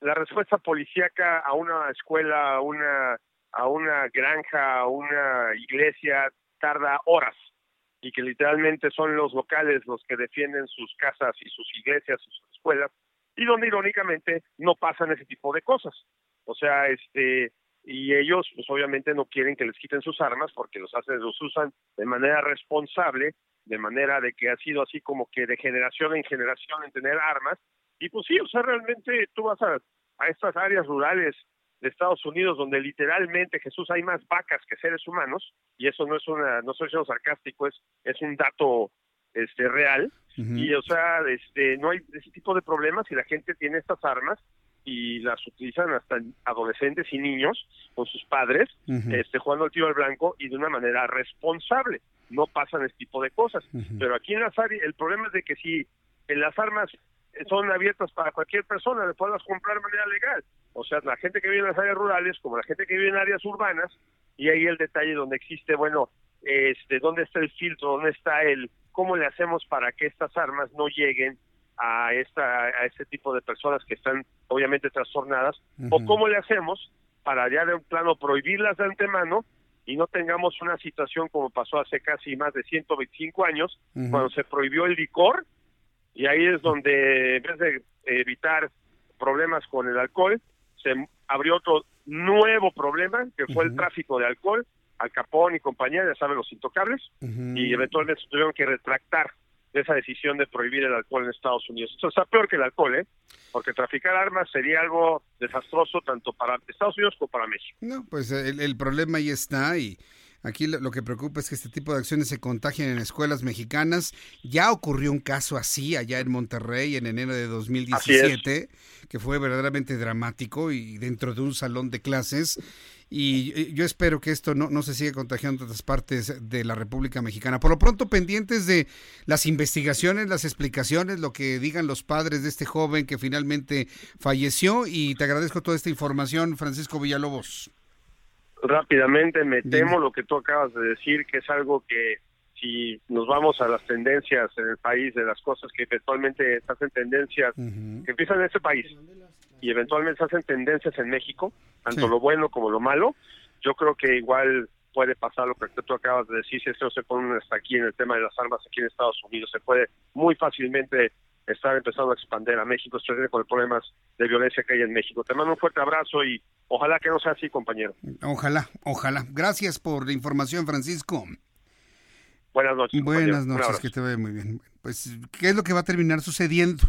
la respuesta policíaca a una escuela, a una, a una granja, a una iglesia, tarda horas y que literalmente son los locales los que defienden sus casas y sus iglesias y sus escuelas, y donde irónicamente no pasan ese tipo de cosas. O sea, este, y ellos pues obviamente no quieren que les quiten sus armas porque los hacen, los usan de manera responsable, de manera de que ha sido así como que de generación en generación en tener armas, y pues sí, o sea, realmente tú vas a, a estas áreas rurales de Estados Unidos, donde literalmente Jesús hay más vacas que seres humanos, y eso no es una, no soy sarcástico, es, es un dato este real, y o sea, este, no hay ese tipo de problemas y la gente tiene estas armas y las utilizan hasta adolescentes y niños con sus padres, este, jugando al tiro al blanco y de una manera responsable. No pasan ese tipo de cosas. Pero aquí en las áreas, el problema es de que si en las armas son abiertas para cualquier persona, le puedas comprar de manera legal. O sea, la gente que vive en las áreas rurales, como la gente que vive en áreas urbanas, y ahí el detalle donde existe, bueno, este, dónde está el filtro, dónde está el, cómo le hacemos para que estas armas no lleguen a esta, a este tipo de personas que están obviamente trastornadas, o cómo le hacemos para ya de un plano prohibirlas de antemano y no tengamos una situación como pasó hace casi más de 125 años, cuando se prohibió el licor y ahí es donde en vez de evitar problemas con el alcohol, se abrió otro nuevo problema, que fue el tráfico de alcohol, Al Capón y compañía, ya saben, los intocables, y eventualmente tuvieron que retractar de esa decisión de prohibir el alcohol en Estados Unidos. Esto está peor que el alcohol, ¿eh? Porque traficar armas sería algo desastroso tanto para Estados Unidos como para México. No, pues el, el problema ahí está y aquí lo, lo, que preocupa es que este tipo de acciones se contagien en escuelas mexicanas. Ya ocurrió un caso así allá en Monterrey en enero de 2017, que fue verdaderamente dramático y dentro de un salón de clases. Y yo espero que esto no, no se siga contagiando en otras partes de la República Mexicana. Por lo pronto, pendientes de las investigaciones, las explicaciones, lo que digan los padres de este joven que finalmente falleció. Y te agradezco toda esta información, Francisco Villalobos. Rápidamente, me temo lo que tú acabas de decir, que es algo que si nos vamos a las tendencias en el país, de las cosas que eventualmente se hacen tendencias, uh -huh. que empiezan en este país y eventualmente se hacen tendencias en México, tanto sí. lo bueno como lo malo, yo creo que igual puede pasar lo que tú acabas de decir, si esto se pone hasta aquí en el tema de las armas aquí en Estados Unidos, se puede muy fácilmente estar empezando a expandir a México, especialmente con los problemas de violencia que hay en México. Te mando un fuerte abrazo y ojalá que no sea así, compañero. Ojalá, ojalá. Gracias por la información, Francisco. Buenas noches. Buenas noches, que te vaya muy bien. Pues, ¿qué es lo que va a terminar sucediendo?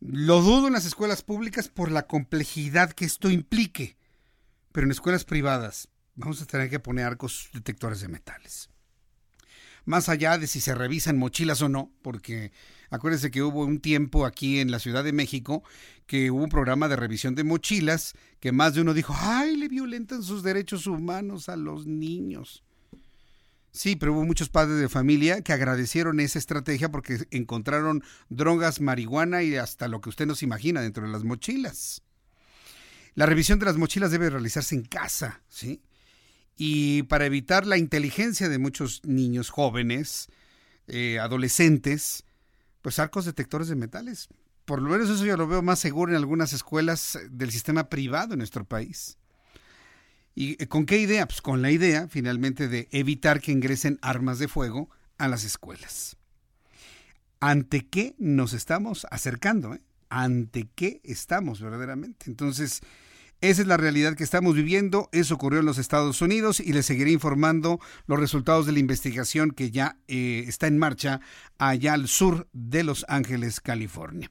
Lo dudo en las escuelas públicas por la complejidad que esto implique, pero en escuelas privadas vamos a tener que poner arcos detectores de metales. Más allá de si se revisan mochilas o no, porque acuérdense que hubo un tiempo aquí en la Ciudad de México que hubo un programa de revisión de mochilas que más de uno dijo, ay, le violentan sus derechos humanos a los niños. Sí, pero hubo muchos padres de familia que agradecieron esa estrategia porque encontraron drogas, marihuana y hasta lo que usted no se imagina dentro de las mochilas. La revisión de las mochilas debe realizarse en casa, ¿sí? Y para evitar la inteligencia de muchos niños jóvenes, eh, adolescentes, pues arcos detectores de metales. Por lo menos eso yo lo veo más seguro en algunas escuelas del sistema privado en nuestro país. ¿Y con qué idea? Pues con la idea, finalmente, de evitar que ingresen armas de fuego a las escuelas. ¿Ante qué nos estamos acercando? Eh? ¿Ante qué estamos verdaderamente? Entonces, esa es la realidad que estamos viviendo. Eso ocurrió en los Estados Unidos y les seguiré informando los resultados de la investigación que ya eh, está en marcha allá al sur de Los Ángeles, California.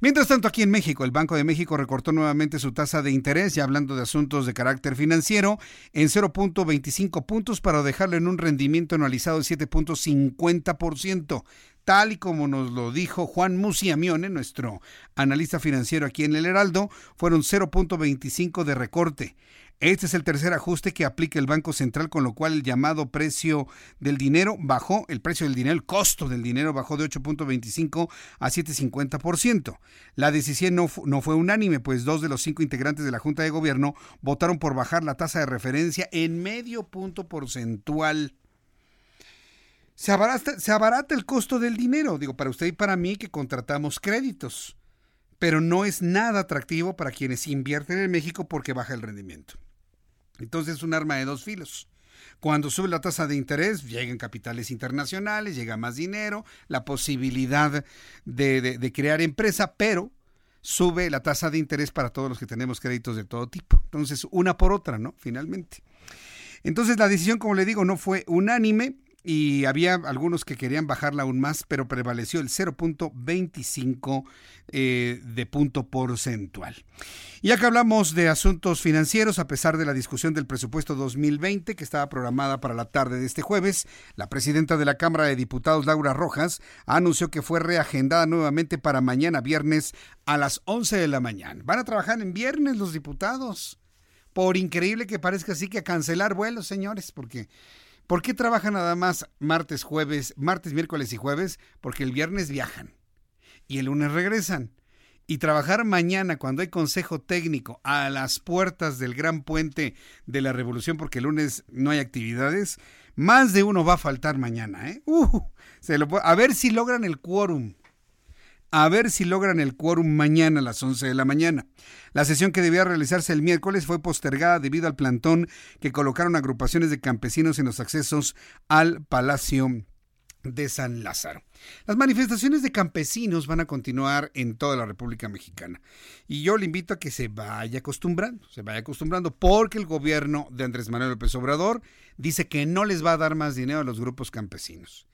Mientras tanto, aquí en México, el Banco de México recortó nuevamente su tasa de interés, ya hablando de asuntos de carácter financiero, en 0.25 puntos para dejarlo en un rendimiento anualizado de 7.50% tal y como nos lo dijo Juan Musiamione, nuestro analista financiero aquí en el Heraldo, fueron 0.25 de recorte. Este es el tercer ajuste que aplica el Banco Central, con lo cual el llamado precio del dinero bajó, el precio del dinero, el costo del dinero bajó de 8.25 a 7.50%. La decisión no, no fue unánime, pues dos de los cinco integrantes de la Junta de Gobierno votaron por bajar la tasa de referencia en medio punto porcentual se abarata, el costo del dinero, digo, para usted y para mí que contratamos créditos, pero no es nada atractivo para quienes invierten en México porque baja el rendimiento. Entonces es un arma de dos filos. Cuando sube la tasa de interés, llegan capitales internacionales, llega más dinero, la posibilidad de, de crear empresa, pero sube la tasa de interés para todos los que tenemos créditos de todo tipo. Entonces, una por otra, ¿no? Finalmente. Entonces, la decisión, como le digo, no fue unánime y había algunos que querían bajarla aún más, pero prevaleció el 0.25 eh, de punto porcentual. Y ya que hablamos de asuntos financieros, a pesar de la discusión del presupuesto 2020 que estaba programada para la tarde de este jueves, la presidenta de la Cámara de Diputados, Laura Rojas, anunció que fue reagendada nuevamente para mañana viernes a las 11 de la mañana. Van a trabajar en viernes los diputados. Por increíble que parezca así que a cancelar vuelos, señores, porque ¿Por qué trabajan nada más martes, jueves, martes, miércoles y jueves? Porque el viernes viajan y el lunes regresan. Y trabajar mañana cuando hay consejo técnico a las puertas del gran puente de la revolución, porque el lunes no hay actividades, más de uno va a faltar mañana. ¿eh? Uh, se lo, a ver si logran el quórum a ver si logran el quórum mañana a las 11 de la mañana. La sesión que debía realizarse el miércoles fue postergada debido al plantón que colocaron agrupaciones de campesinos en los accesos al Palacio de San Lázaro. Las manifestaciones de campesinos van a continuar en toda la República Mexicana. Y yo le invito a que se vaya acostumbrando, se vaya acostumbrando, porque el gobierno de Andrés Manuel López Obrador dice que no les va a dar más dinero a los grupos campesinos.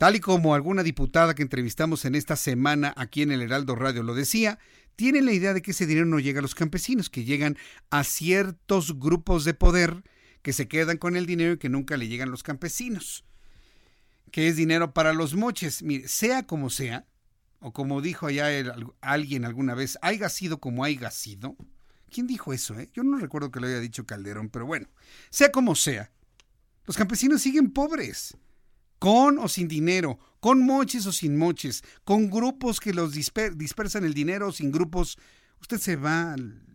Tal y como alguna diputada que entrevistamos en esta semana aquí en el Heraldo Radio lo decía, tienen la idea de que ese dinero no llega a los campesinos, que llegan a ciertos grupos de poder que se quedan con el dinero y que nunca le llegan a los campesinos que es dinero para los moches. Mire, sea como sea, o como dijo allá alguien alguna vez, haya sido como haya sido. ¿Quién dijo eso? Eh? Yo no recuerdo que lo haya dicho Calderón, pero bueno, sea como sea, los campesinos siguen pobres, con o sin dinero, con moches o sin moches, con grupos que los dispersan el dinero o sin grupos. Usted se va al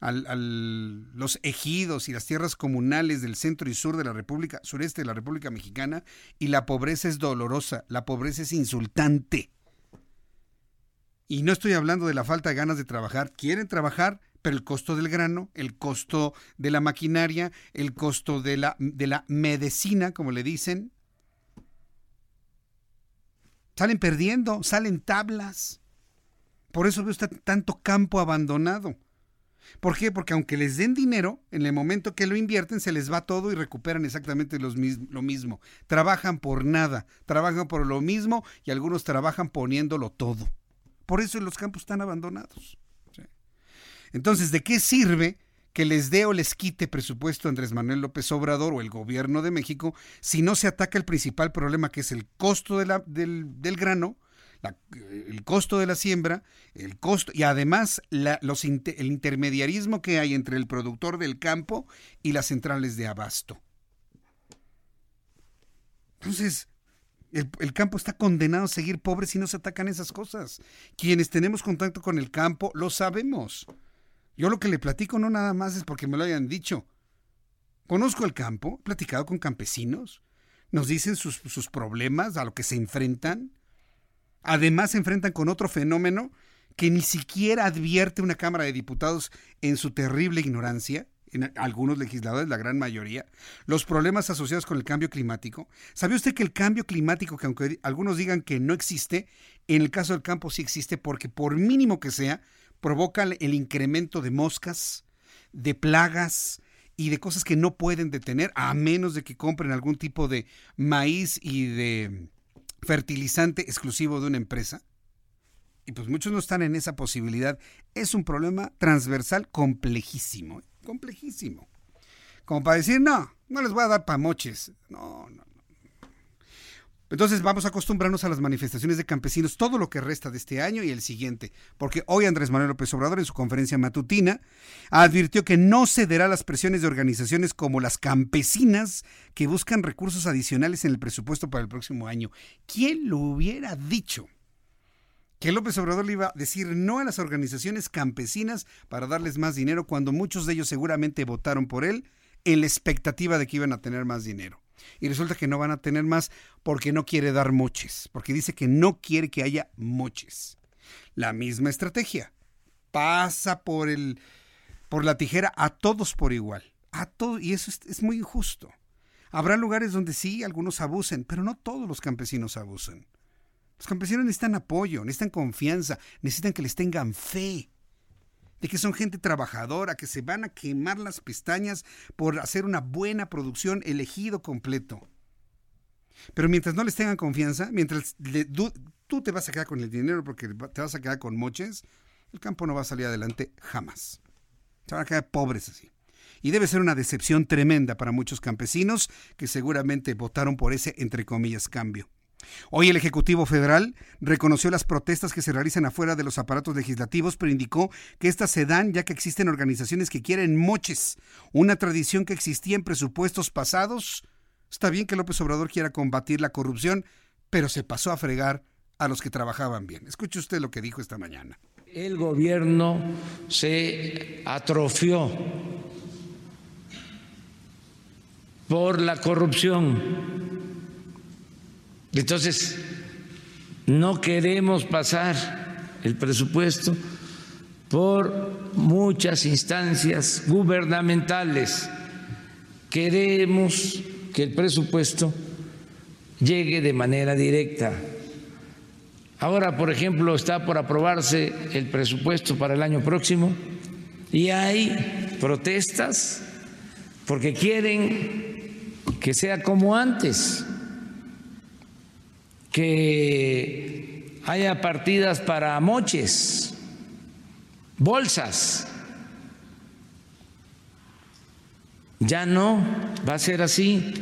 al, los ejidos y las tierras comunales del centro y sur de la República, sureste de la República Mexicana, y la pobreza es dolorosa, la pobreza es insultante. Y no estoy hablando de la falta de ganas de trabajar, quieren trabajar, pero el costo del grano, el costo de la maquinaria, el costo de la, de la medicina, como le dicen, salen perdiendo, salen tablas. Por eso veo tanto campo abandonado. ¿Por qué? Porque aunque les den dinero, en el momento que lo invierten se les va todo y recuperan exactamente lo mismo. Trabajan por nada, trabajan por lo mismo y algunos trabajan poniéndolo todo. Por eso los campos están abandonados. Entonces, ¿de qué sirve que les dé o les quite presupuesto Andrés Manuel López Obrador o el gobierno de México si no se ataca el principal problema que es el costo del, grano? el costo de la siembra, el costo y además el intermediarismo que hay entre el productor del campo y las centrales de abasto. Entonces, el, el, campo está condenado a seguir pobre si no se atacan esas cosas. Quienes tenemos contacto con el campo lo sabemos. Yo lo que le platico no nada más es porque me lo hayan dicho. Conozco el campo, he platicado con campesinos, nos dicen sus, sus problemas, a lo que se enfrentan. Además se enfrentan con otro fenómeno que ni siquiera advierte una Cámara de Diputados en su terrible ignorancia, en algunos legisladores, la gran mayoría, los problemas asociados con el cambio climático. ¿Sabe usted que el cambio climático, que aunque algunos digan que no existe, en el caso del campo sí existe porque por mínimo que sea, provoca el incremento de moscas, de plagas y de cosas que no pueden detener a menos de que compren algún tipo de maíz y de fertilizante exclusivo de una empresa. Y pues muchos no están en esa posibilidad. Es un problema transversal complejísimo, ¿eh? complejísimo. Como para decir, no, no les voy a dar pamoches. No, no, entonces vamos a acostumbrarnos a las manifestaciones de campesinos todo lo que resta de este año y el siguiente, porque hoy Andrés Manuel López Obrador en su conferencia matutina advirtió que no cederá a las presiones de organizaciones como las campesinas que buscan recursos adicionales en el presupuesto para el próximo año. ¿Quién lo hubiera dicho? que López Obrador le iba a decir no a las organizaciones campesinas para darles más dinero cuando muchos de ellos seguramente votaron por él en la expectativa de que iban a tener más dinero y resulta que no van a tener más porque no quiere dar moches, porque dice que no quiere que haya moches. La misma estrategia. Pasa por el por la tijera a todos por igual. A todos y eso es, es muy injusto. Habrá lugares donde sí algunos abusen, pero no todos los campesinos abusan. Los campesinos necesitan apoyo, necesitan confianza, necesitan que les tengan fe de que son gente trabajadora, que se van a quemar las pestañas por hacer una buena producción elegido completo. Pero mientras no les tengan confianza, mientras tú te vas a quedar con el dinero porque te vas a quedar con moches, el campo no va a salir adelante jamás. Se van a quedar pobres así. Y debe ser una decepción tremenda para muchos campesinos que seguramente votaron por ese, entre comillas, cambio. Hoy el Ejecutivo Federal reconoció las protestas que se realizan afuera de los aparatos legislativos, pero indicó que estas se dan ya que existen organizaciones que quieren moches, una tradición que existía en presupuestos pasados. Está bien que López Obrador quiera combatir la corrupción, pero se pasó a fregar a los que trabajaban bien. Escuche usted lo que dijo esta mañana. El gobierno se atrofió por la corrupción entonces, no queremos pasar el presupuesto por muchas instancias gubernamentales. Queremos que el presupuesto llegue de manera directa. Ahora, por ejemplo, está por aprobarse el presupuesto para el año próximo y hay protestas porque quieren que sea como antes, que haya partidas para moches, bolsas. Ya no va a ser así.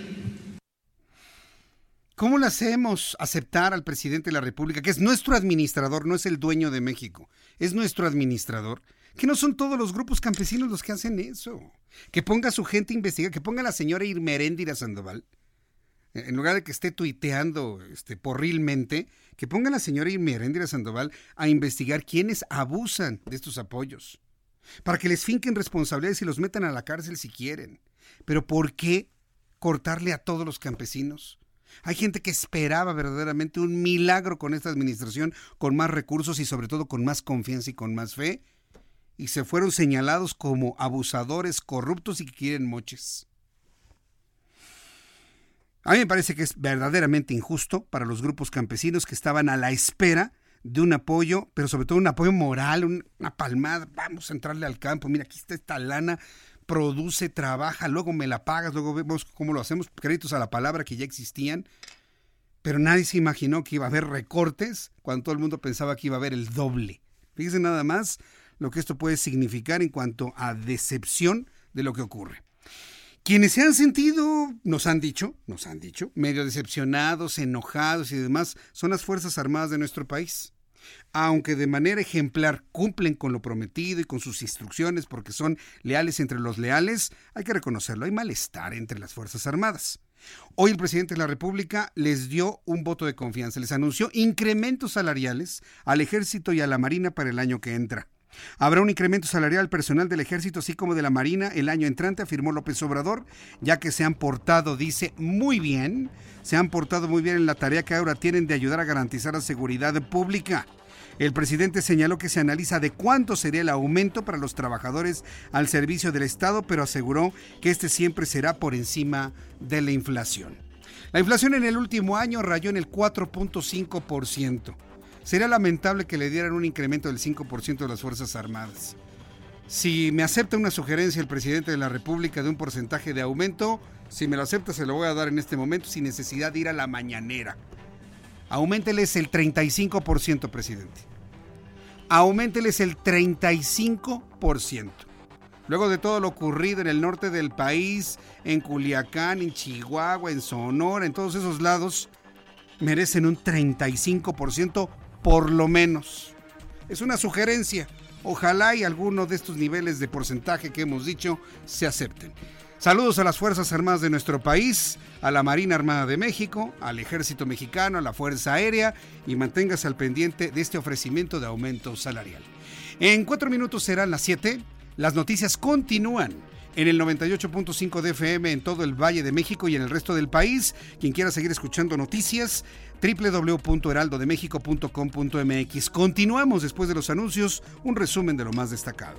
¿Cómo le hacemos aceptar al presidente de la República, que es nuestro administrador, no es el dueño de México, es nuestro administrador? Que no son todos los grupos campesinos los que hacen eso. Que ponga a su gente a investigar, que ponga a la señora Irmeréndira Sandoval, en lugar de que esté tuiteando este, porrilmente, que ponga a la señora Irmeréndira Sandoval a investigar quiénes abusan de estos apoyos. Para que les finquen responsabilidades y los metan a la cárcel si quieren. Pero ¿por qué cortarle a todos los campesinos? Hay gente que esperaba verdaderamente un milagro con esta administración, con más recursos y sobre todo con más confianza y con más fe, y se fueron señalados como abusadores, corruptos y que quieren moches. A mí me parece que es verdaderamente injusto para los grupos campesinos que estaban a la espera de un apoyo, pero sobre todo un apoyo moral, una palmada, vamos a entrarle al campo, mira, aquí está esta lana, produce, trabaja, luego me la pagas, luego vemos cómo lo hacemos, créditos a la palabra que ya existían, pero nadie se imaginó que iba a haber recortes cuando todo el mundo pensaba que iba a haber el doble. Fíjense nada más lo que esto puede significar en cuanto a decepción de lo que ocurre. Quienes se han sentido, nos han dicho, nos han dicho, medio decepcionados, enojados y demás, son las Fuerzas Armadas de nuestro país aunque de manera ejemplar cumplen con lo prometido y con sus instrucciones porque son leales entre los leales, hay que reconocerlo, hay malestar entre las Fuerzas Armadas. Hoy el presidente de la República les dio un voto de confianza, les anunció incrementos salariales al ejército y a la marina para el año que entra. Habrá un incremento salarial personal del ejército así como de la marina el año entrante, afirmó López Obrador, ya que se han portado, dice, muy bien, se han portado muy bien en la tarea que ahora tienen de ayudar a garantizar la seguridad pública. El presidente señaló que se analiza de cuánto sería el aumento para los trabajadores al servicio del Estado, pero aseguró que este siempre será por encima de la inflación. La inflación en el último año rayó en el 4.5%. Sería lamentable que le dieran un incremento del 5% de las Fuerzas Armadas. Si me acepta una sugerencia el presidente de la República de un porcentaje de aumento, si me lo acepta se lo voy a dar en este momento sin necesidad de ir a la mañanera. Auménteles el 35%, presidente. Auménteles el 35%. Luego de todo lo ocurrido en el norte del país, en Culiacán, en Chihuahua, en Sonora, en todos esos lados, merecen un 35% por lo menos. Es una sugerencia. Ojalá y alguno de estos niveles de porcentaje que hemos dicho se acepten. Saludos a las Fuerzas Armadas de nuestro país, a la Marina Armada de México, al Ejército Mexicano, a la Fuerza Aérea y manténgase al pendiente de este ofrecimiento de aumento salarial. En cuatro minutos serán las siete. Las noticias continúan en el 98.5 de FM en todo el Valle de México y en el resto del país. Quien quiera seguir escuchando noticias, www.heraldodemexico.com.mx. Continuamos después de los anuncios, un resumen de lo más destacado.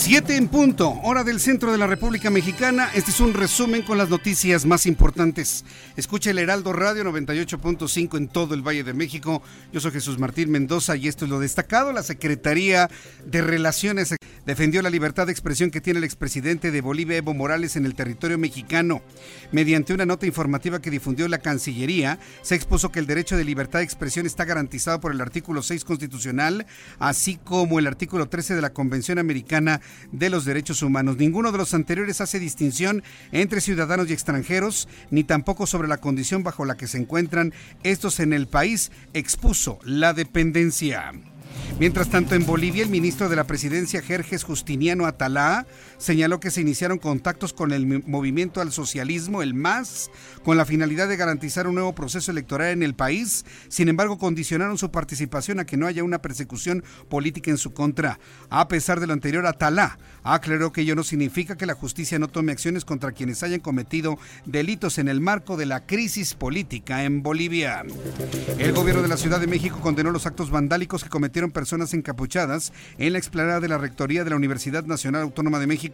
Siete en punto, hora del centro de la República Mexicana. Este es un resumen con las noticias más importantes. Escucha el Heraldo Radio 98.5 en todo el Valle de México. Yo soy Jesús Martín Mendoza y esto es lo destacado. La Secretaría de Relaciones defendió la libertad de expresión que tiene el expresidente de Bolivia, Evo Morales, en el territorio mexicano. Mediante una nota informativa que difundió la Cancillería, se expuso que el derecho de libertad de expresión está garantizado por el artículo 6 constitucional, así como el artículo 13 de la Convención Americana de los Derechos Humanos. Ninguno de los anteriores hace distinción entre ciudadanos y extranjeros, ni tampoco sobre la condición bajo la que se encuentran estos en el país, expuso la dependencia. Mientras tanto, en Bolivia, el ministro de la Presidencia, Jerjes Justiniano Atalá, señaló que se iniciaron contactos con el movimiento al socialismo, el MAS, con la finalidad de garantizar un nuevo proceso electoral en el país. Sin embargo, condicionaron su participación a que no haya una persecución política en su contra. A pesar de lo anterior, Atalá aclaró que ello no significa que la justicia no tome acciones contra quienes hayan cometido delitos en el marco de la crisis política en Bolivia. El gobierno de la Ciudad de México condenó los actos vandálicos que cometieron personas encapuchadas en la explanada de la Rectoría de la Universidad Nacional Autónoma de México,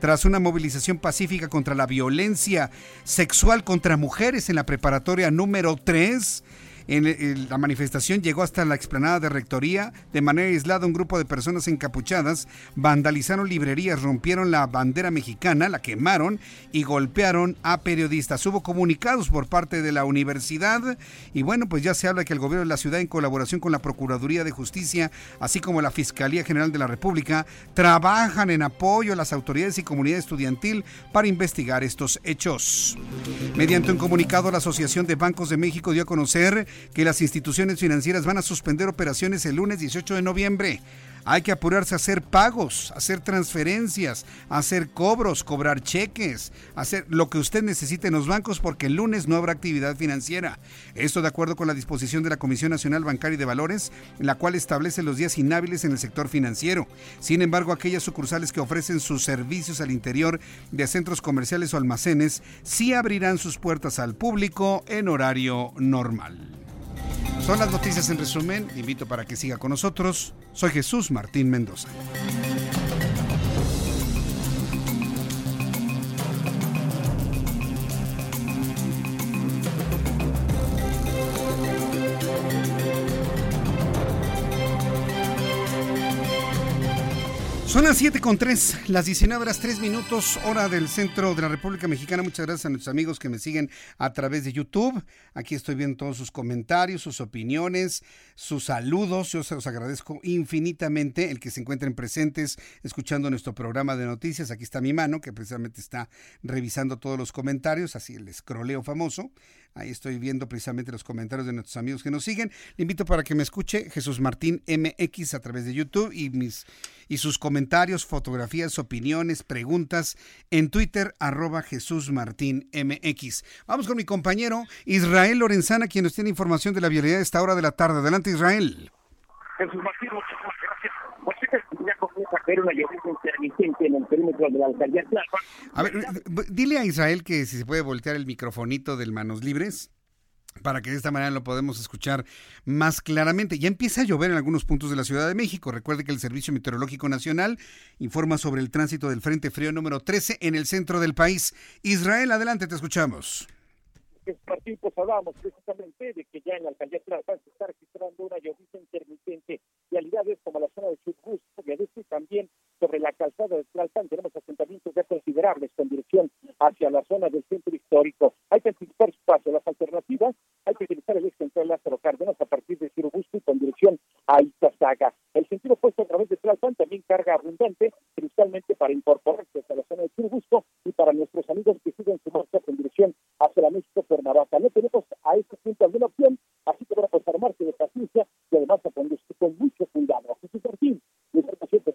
tras una movilización pacífica contra la violencia sexual contra mujeres en la preparatoria número 3 la manifestación llegó hasta la explanada de rectoría. De manera aislada, un grupo de personas encapuchadas vandalizaron librerías, rompieron la bandera mexicana, la quemaron y golpearon a periodistas. Hubo comunicados por parte de la universidad y bueno, pues ya se habla que el gobierno de la ciudad, en colaboración con la Procuraduría de Justicia, así como la Fiscalía General de la República, trabajan en apoyo a las autoridades y comunidad estudiantil para investigar estos hechos. Mediante un comunicado, la Asociación de Bancos de México dio a conocer que las instituciones financieras van a suspender operaciones el lunes 18 de noviembre. Hay que apurarse a hacer pagos, hacer transferencias, hacer cobros, cobrar cheques, hacer lo que usted necesite en los bancos porque el lunes no habrá actividad financiera. Esto de acuerdo con la disposición de la Comisión Nacional Bancaria y de Valores, la cual establece los días inhábiles en el sector financiero. Sin embargo, aquellas sucursales que ofrecen sus servicios al interior de centros comerciales o almacenes sí abrirán sus puertas al público en horario normal. Son las noticias en resumen. Invito para que siga con nosotros. Soy Jesús Martín Mendoza. Son las 7 con 3, las 19 horas 3 minutos, hora del centro de la República Mexicana. Muchas gracias a nuestros amigos que me siguen a través de YouTube. Aquí estoy viendo todos sus comentarios, sus opiniones, sus saludos. Yo se los agradezco infinitamente el que se encuentren presentes escuchando nuestro programa de noticias. Aquí está mi mano que precisamente está revisando todos los comentarios, así el escroleo famoso. Ahí estoy viendo precisamente los comentarios de nuestros amigos que nos siguen. Le invito para que me escuche Jesús Martín MX a través de YouTube y mis y sus comentarios, fotografías, opiniones, preguntas en Twitter arroba Jesús Martín MX. Vamos con mi compañero Israel Lorenzana, quien nos tiene información de la vialidad a esta hora de la tarde. Adelante Israel. Jesús Martín. A haber una lluvia intermitente en el perímetro de la alcaldía A ver, dile a Israel que si se puede voltear el microfonito del Manos Libres para que de esta manera lo podamos escuchar más claramente. Ya empieza a llover en algunos puntos de la Ciudad de México. Recuerde que el Servicio Meteorológico Nacional informa sobre el tránsito del Frente Frío número 13 en el centro del país. Israel, adelante, te escuchamos. Pues precisamente de que ya en la alcaldía Tlalpan se está registrando una lluvia intermitente. Realidades como la zona de Chubut, y también sobre la calzada de Tlalpan tenemos asentamientos ya considerables con dirección hacia la zona del centro histórico. Hay que anticipar su paso. Las alternativas, hay que utilizar el ex central Lázaro Cárdenas a partir de Chirubusco con dirección a Itazaga. El sentido opuesto a través de Tlalpan también carga abundante, principalmente para incorporarse a la zona de Chirubusco y para nuestros amigos que siguen su marcha con dirección hacia la México Cuernavaca. No tenemos a este punto alguna opción, así que van a armarse de paciencia y además a conducir con mucho cuidado. Jesús Martín, información que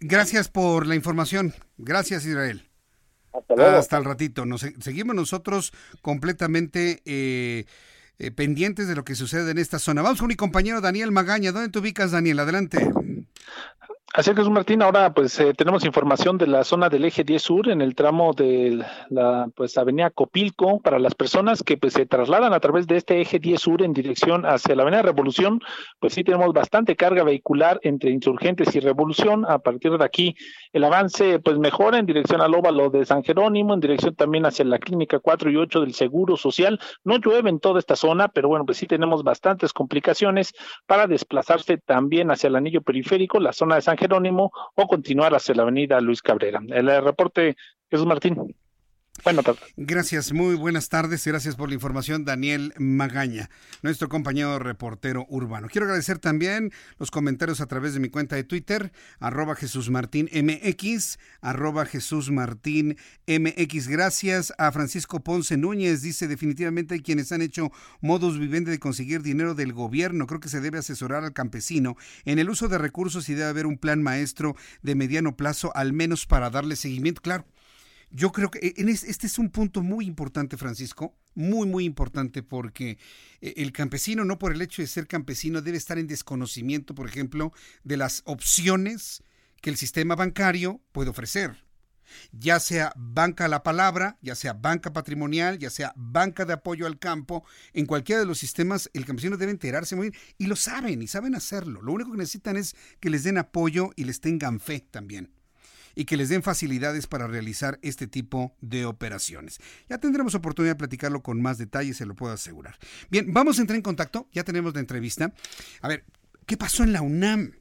Gracias por la información. Gracias, Israel. Hasta, el ratito. Nos, seguimos nosotros completamente eh, eh, pendientes de lo que sucede en esta zona. Vamos con mi compañero Daniel Magaña. ¿Dónde te ubicas, Daniel? Adelante. Así que, Jesús Martín, ahora pues eh, tenemos información de la zona del eje 10 sur en el tramo de la pues avenida Copilco para las personas que pues se trasladan a través de este eje 10 sur en dirección hacia la avenida Revolución, pues sí tenemos bastante carga vehicular entre Insurgentes y Revolución. A partir de aquí el avance pues mejora en dirección al óvalo de San Jerónimo, en dirección también hacia la clínica 4 y 8 del Seguro Social. No llueve en toda esta zona, pero bueno, pues sí tenemos bastantes complicaciones para desplazarse también hacia el anillo periférico, la zona de San Jerónimo o continuar hacia la avenida Luis Cabrera. El reporte, Jesús Martín. Bueno, Gracias, muy buenas tardes. Gracias por la información, Daniel Magaña, nuestro compañero reportero urbano. Quiero agradecer también los comentarios a través de mi cuenta de Twitter, arroba Jesús Martín MX, arroba Jesús Martín MX. Gracias a Francisco Ponce Núñez. Dice, definitivamente hay quienes han hecho modus vivendi de conseguir dinero del gobierno. Creo que se debe asesorar al campesino en el uso de recursos y debe haber un plan maestro de mediano plazo, al menos para darle seguimiento. Claro, yo creo que e, en este es un punto muy importante, Francisco, muy, muy importante, porque eh, el campesino, no por el hecho de ser campesino, debe estar en desconocimiento, por ejemplo, de las opciones que el sistema bancario puede ofrecer. Ya sea banca a la palabra, ya sea banca patrimonial, ya sea banca de apoyo al campo, en cualquiera de los sistemas el campesino debe enterarse muy bien y lo saben y saben hacerlo. Lo único que necesitan es que les den apoyo y les tengan fe también y que les den facilidades para realizar este tipo de operaciones. Ya tendremos oportunidad de platicarlo con más detalles, se lo puedo asegurar. Bien, vamos a entrar en contacto, ya tenemos la entrevista. A ver, ¿qué pasó en la UNAM?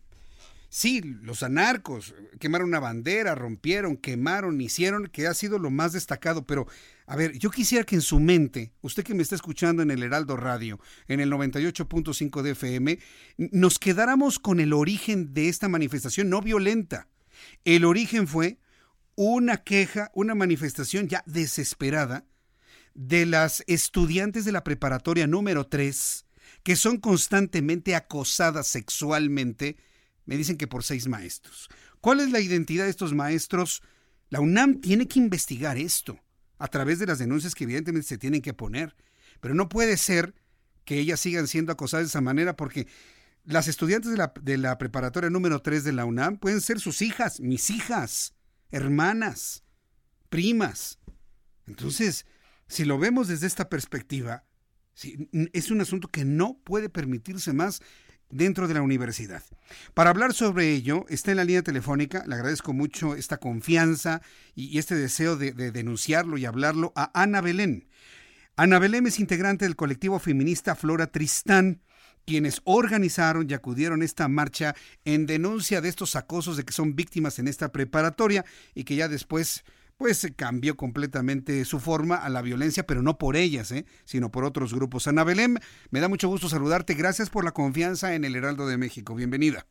Sí, los anarcos quemaron una bandera, rompieron, quemaron, hicieron, que ha sido lo más destacado, pero a ver, yo quisiera que en su mente, usted que me está escuchando en el Heraldo Radio, en el 98.5 de FM, nos quedáramos con el origen de esta manifestación no violenta. El origen fue una queja, una manifestación ya desesperada de las estudiantes de la preparatoria número 3 que son constantemente acosadas sexualmente, me dicen que por seis maestros. ¿Cuál es la identidad de estos maestros? La UNAM tiene que investigar esto a través de las denuncias que evidentemente se tienen que poner, pero no puede ser que ellas sigan siendo acosadas de esa manera porque las estudiantes de la, preparatoria número 3 de la UNAM pueden ser sus hijas, mis hijas, hermanas, primas. Entonces, si lo vemos desde esta perspectiva, es un asunto que no puede permitirse más dentro de la universidad. Para hablar sobre ello, está en la línea telefónica, le agradezco mucho esta confianza y, este deseo de, de, denunciarlo y hablarlo a Ana Belén. Ana Belén es integrante del colectivo feminista Flora Tristán quienes organizaron y acudieron a esta marcha en denuncia de estos acosos de que son víctimas en esta preparatoria y que ya después pues cambió completamente su forma a la violencia, pero no por ellas, ¿eh? sino por otros grupos. Ana Belén, me da mucho gusto saludarte. Gracias por la confianza en el Heraldo de México. Bienvenida.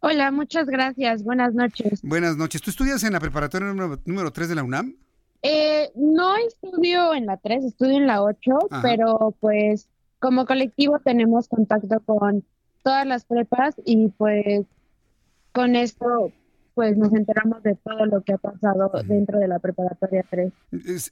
Hola, muchas gracias. Buenas noches. Buenas noches. ¿Tú estudias en la preparatoria número, 3 de la UNAM? Eh, no estudio en la 3, estudio en la 8, pero pues como colectivo tenemos contacto con todas las prepas y pues con esto pues nos enteramos de todo lo que ha pasado dentro de la preparatoria 3.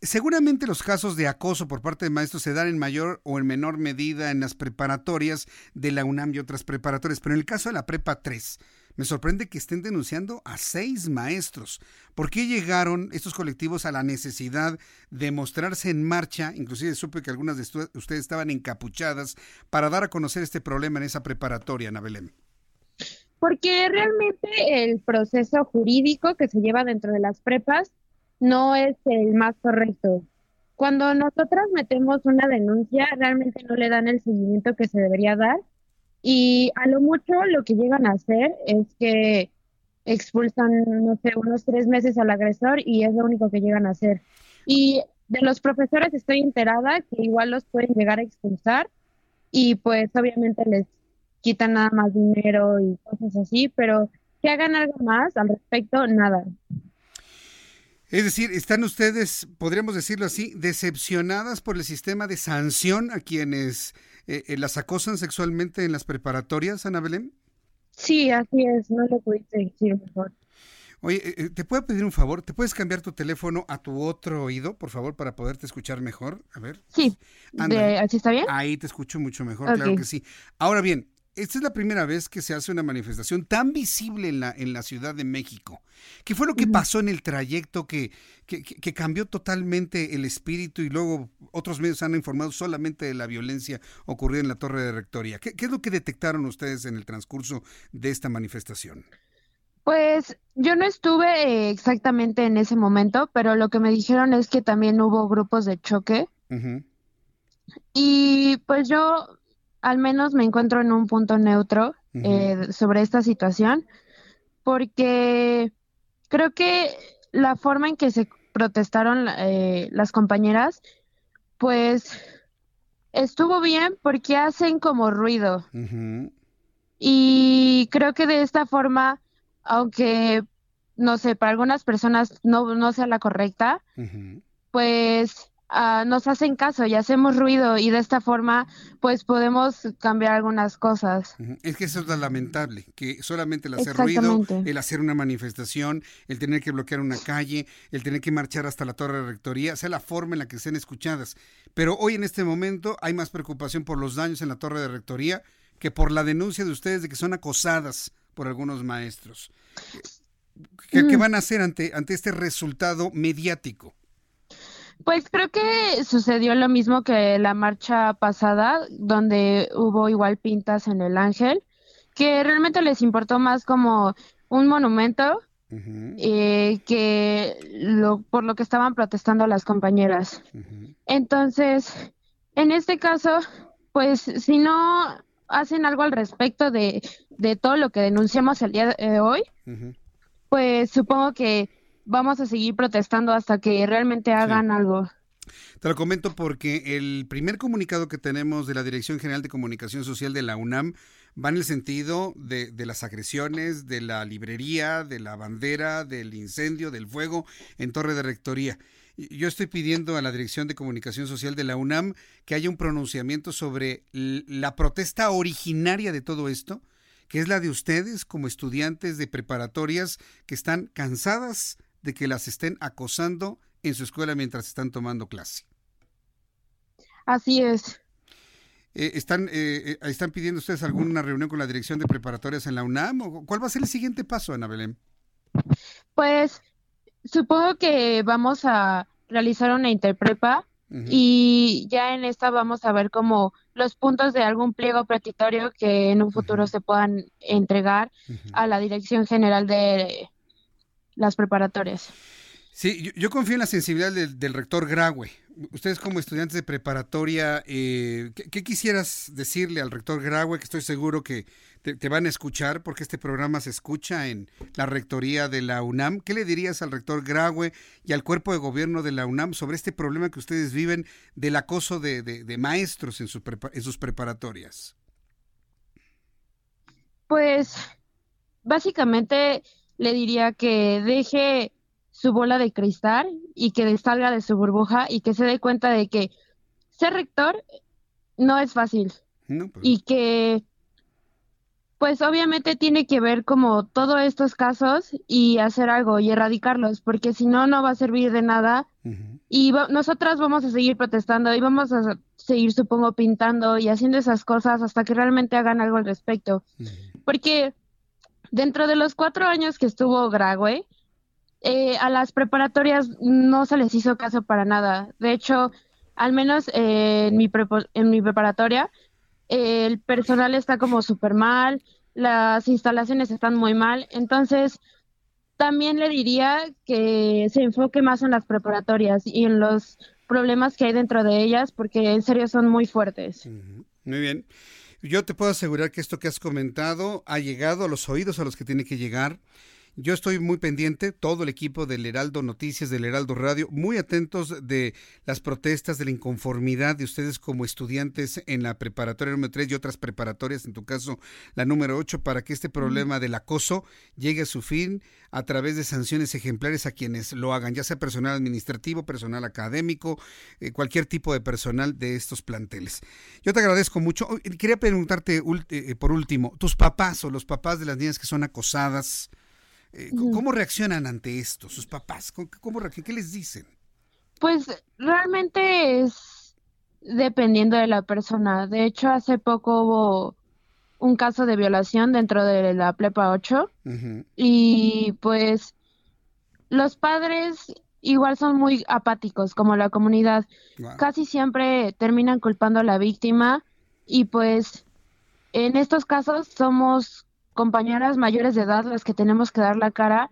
Seguramente los casos de acoso por parte de maestros se dan en mayor o en menor medida en las preparatorias de la UNAM y otras preparatorias, pero en el caso de la prepa 3, me sorprende que estén denunciando a seis maestros. ¿Por qué llegaron estos colectivos a la necesidad de mostrarse en marcha? Inclusive supe que algunas de ustedes estaban encapuchadas para dar a conocer este problema en esa preparatoria, Ana. Porque realmente el proceso jurídico que se lleva dentro de las prepas no es el más correcto. Cuando nosotras metemos una denuncia, realmente no le dan el seguimiento que se debería dar y a lo mucho lo que llegan a hacer es que expulsan, no sé, unos tres meses al agresor y es lo único que llegan a hacer. Y de los profesores estoy enterada que igual los pueden llegar a expulsar y pues obviamente les quitan nada más dinero y cosas así, pero que hagan algo más al respecto, nada. Es decir, ¿están ustedes, podríamos decirlo así, decepcionadas por el sistema de sanción a quienes eh, eh, las acosan sexualmente en las preparatorias, Ana Belén? Sí, así es, no lo pudiste decir mejor. Oye, eh, ¿te puedo pedir un favor? ¿Te puedes cambiar tu teléfono a tu otro oído, por favor, para poderte escuchar mejor? A ver. Sí. ¿Así está bien? Ahí te escucho mucho mejor, claro que sí. Ahora bien, esta es la primera vez que se hace una manifestación tan visible en la, en la Ciudad de México. ¿Qué fue lo que pasó en el trayecto que, que, que cambió totalmente el espíritu y luego otros medios han informado solamente de la violencia ocurrida en la Torre de Rectoría? ¿Qué, qué es lo que detectaron ustedes en el transcurso de esta manifestación? Pues yo no estuve eh, exactamente en ese momento, pero lo que me dijeron es que también hubo grupos de choque y pues yo al menos me encuentro en un punto neutro eh, sobre esta situación porque creo que la forma en que se protestaron eh, las compañeras pues estuvo bien porque hacen como ruido. Y creo que de esta forma aunque no sé, para algunas personas no, no sea la correcta, pues ah, nos hacen caso y hacemos ruido y de esta forma pues podemos cambiar algunas cosas. Es que eso es lo lamentable, que solamente el hacer ruido, el hacer una manifestación, el tener que bloquear una calle, el tener que marchar hasta la torre de rectoría, sea la forma en la que sean escuchadas. Pero hoy en este momento hay más preocupación por los daños en la torre de rectoría que por la denuncia de ustedes de que son acosadas por algunos maestros. ¿Qué, Mm. van a hacer ante, ante este resultado mediático? Pues creo que sucedió lo mismo que la marcha pasada, donde hubo igual pintas en el ángel, que realmente les importó más como un monumento eh, que lo, por lo que estaban protestando las compañeras. Entonces, en este caso, pues si no hacen algo al respecto de, de todo lo que denunciamos el día de hoy, pues supongo que vamos a seguir protestando hasta que realmente hagan algo. Te lo comento porque el primer comunicado que tenemos de la Dirección General de Comunicación Social de la UNAM va en el sentido de, de, las agresiones, de la librería, de la bandera, del incendio, del fuego en Torre de Rectoría. Yo estoy pidiendo a la Dirección de Comunicación Social de la UNAM que haya un pronunciamiento sobre la protesta originaria de todo esto, que es la de ustedes como estudiantes de preparatorias que están cansadas de que las estén acosando en su escuela mientras están tomando clase. Así es. Eh, ¿están, eh, ¿Están pidiendo ustedes alguna reunión con la dirección de preparatorias en la UNAM? ¿O ¿Cuál va a ser el siguiente paso, Ana Belén? Pues supongo que vamos a realizar una interprepa uh -huh. y ya en esta vamos a ver como los puntos de algún pliego petitorio que en un futuro uh -huh. se puedan entregar uh -huh. a la Dirección General de las preparatorias. Sí, yo, yo confío en la sensibilidad del, del, rector Graue. Ustedes como estudiantes de preparatoria, eh, ¿qué, ¿qué, quisieras decirle al rector Graue? Que estoy seguro que te, te, van a escuchar porque este programa se escucha en la rectoría de la UNAM. ¿Qué le dirías al rector Graue y al cuerpo de gobierno de la UNAM sobre este problema que ustedes viven del acoso de, de, de maestros en, su en sus preparatorias? Pues básicamente le diría que deje su bola de cristal y que salga de su burbuja y que se dé cuenta de que ser rector no es fácil no, pues. y que pues obviamente tiene que ver como todos estos casos y hacer algo y erradicarlos porque si no no va a servir de nada uh -huh. y va nosotras vamos a seguir protestando y vamos a seguir supongo pintando y haciendo esas cosas hasta que realmente hagan algo al respecto uh -huh. porque dentro de los cuatro años que estuvo Grague eh, a las preparatorias no se les hizo caso para nada. De hecho, al menos eh, en, mi en mi preparatoria, eh, el personal está como súper mal, las instalaciones están muy mal. Entonces, también le diría que se enfoque más en las preparatorias y en los problemas que hay dentro de ellas, porque en serio son muy fuertes. Muy bien. Yo te puedo asegurar que esto que has comentado ha llegado a los oídos a los que tiene que llegar. Yo estoy muy pendiente, todo el equipo del Heraldo Noticias, del Heraldo Radio, muy atentos de las protestas, de la inconformidad de ustedes como estudiantes en la preparatoria número 3 y otras preparatorias, en tu caso la número 8, para que este problema del acoso llegue a su fin a través de sanciones ejemplares a quienes lo hagan, ya sea personal administrativo, personal académico, eh, cualquier tipo de personal de estos planteles. Yo te agradezco mucho. Quería preguntarte eh, por último, tus papás o los papás de las niñas que son acosadas, eh, ¿Cómo reaccionan ante esto sus papás? ¿Cómo, cómo, ¿Qué les dicen? Pues realmente es dependiendo de la persona. De hecho, hace poco hubo un caso de violación dentro de la Plepa 8 y pues los padres igual son muy apáticos como la comunidad. Casi siempre terminan culpando a la víctima y pues en estos casos somos compañeras mayores de edad las que tenemos que dar la cara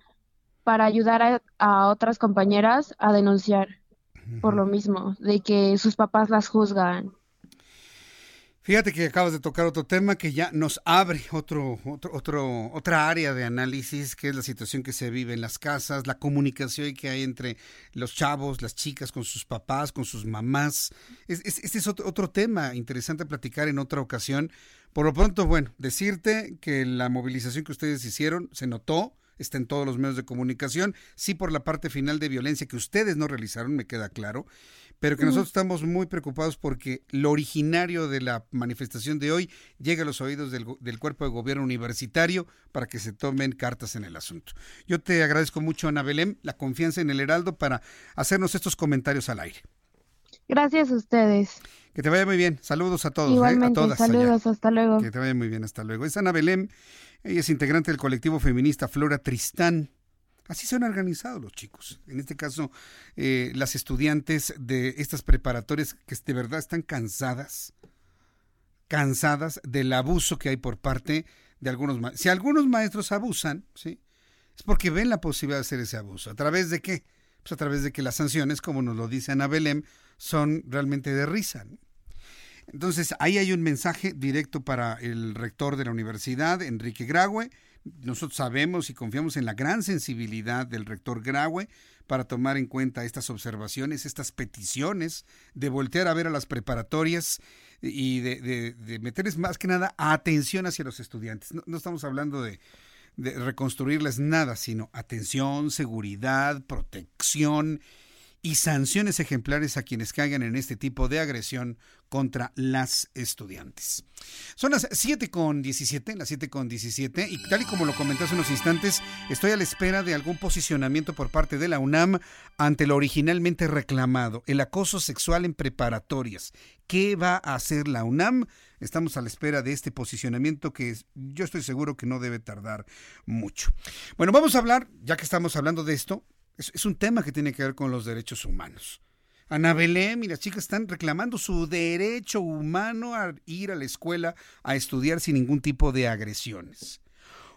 para ayudar a, a otras compañeras a denunciar por lo mismo, de que sus papás las juzgan. Fíjate que acabas de tocar otro tema que ya nos abre otro, otro, otro, otra área de análisis, que es la situación que se vive en las casas, la comunicación que hay entre los chavos, las chicas con sus papás, con sus mamás. este es otro, otro tema interesante a platicar en otra ocasión. Por lo pronto, bueno, decirte que la movilización que ustedes hicieron se notó, está en todos los medios de comunicación, sí por la parte final de violencia que ustedes no realizaron, me queda claro, pero que nosotros estamos muy preocupados porque lo originario de la manifestación de hoy llega a los oídos del, del, cuerpo de gobierno universitario para que se tomen cartas en el asunto. Yo te agradezco mucho, Ana Belén, la confianza en el Heraldo para hacernos estos comentarios al aire. Gracias a ustedes. Que te vaya muy bien. Saludos a todos. Igualmente, ¿eh? a todas saludos, hasta luego. Que te vaya muy bien, hasta luego. Es Ana Belén, ella es integrante del colectivo feminista Flora Tristán. Así se han organizado los chicos. En este caso, eh, las estudiantes de estas preparatorias que de verdad están cansadas, cansadas del abuso que hay por parte de algunos maestros. Si algunos maestros abusan, ¿sí? Es porque ven la posibilidad de hacer ese abuso. ¿A través de qué? Pues a través de que las sanciones, como nos lo dice Ana Belém, son realmente de risa. Entonces, ahí hay un mensaje directo para el rector de la universidad, Enrique Graue, nosotros sabemos y confiamos en la gran sensibilidad del rector Graue para tomar en cuenta estas observaciones, estas peticiones, de voltear a ver a las preparatorias y de, meterles más que nada atención hacia los estudiantes. No, estamos hablando de, de reconstruirles nada, sino atención, seguridad, protección y sanciones ejemplares a quienes caigan en este tipo de agresión contra las estudiantes. Son las 7 con 17, las 7 con 17, y tal y como lo comenté hace unos instantes, estoy a la espera de algún posicionamiento por parte de la UNAM ante lo originalmente reclamado, el acoso sexual en preparatorias. ¿Qué va a hacer la UNAM? Estamos a la espera de este posicionamiento que yo estoy seguro que no debe tardar mucho. Bueno, vamos a hablar, ya que estamos hablando de esto, es, un tema que tiene que ver con los derechos humanos. Ana Belén y las chicas están reclamando su derecho humano a ir a la escuela a estudiar sin ningún tipo de agresiones.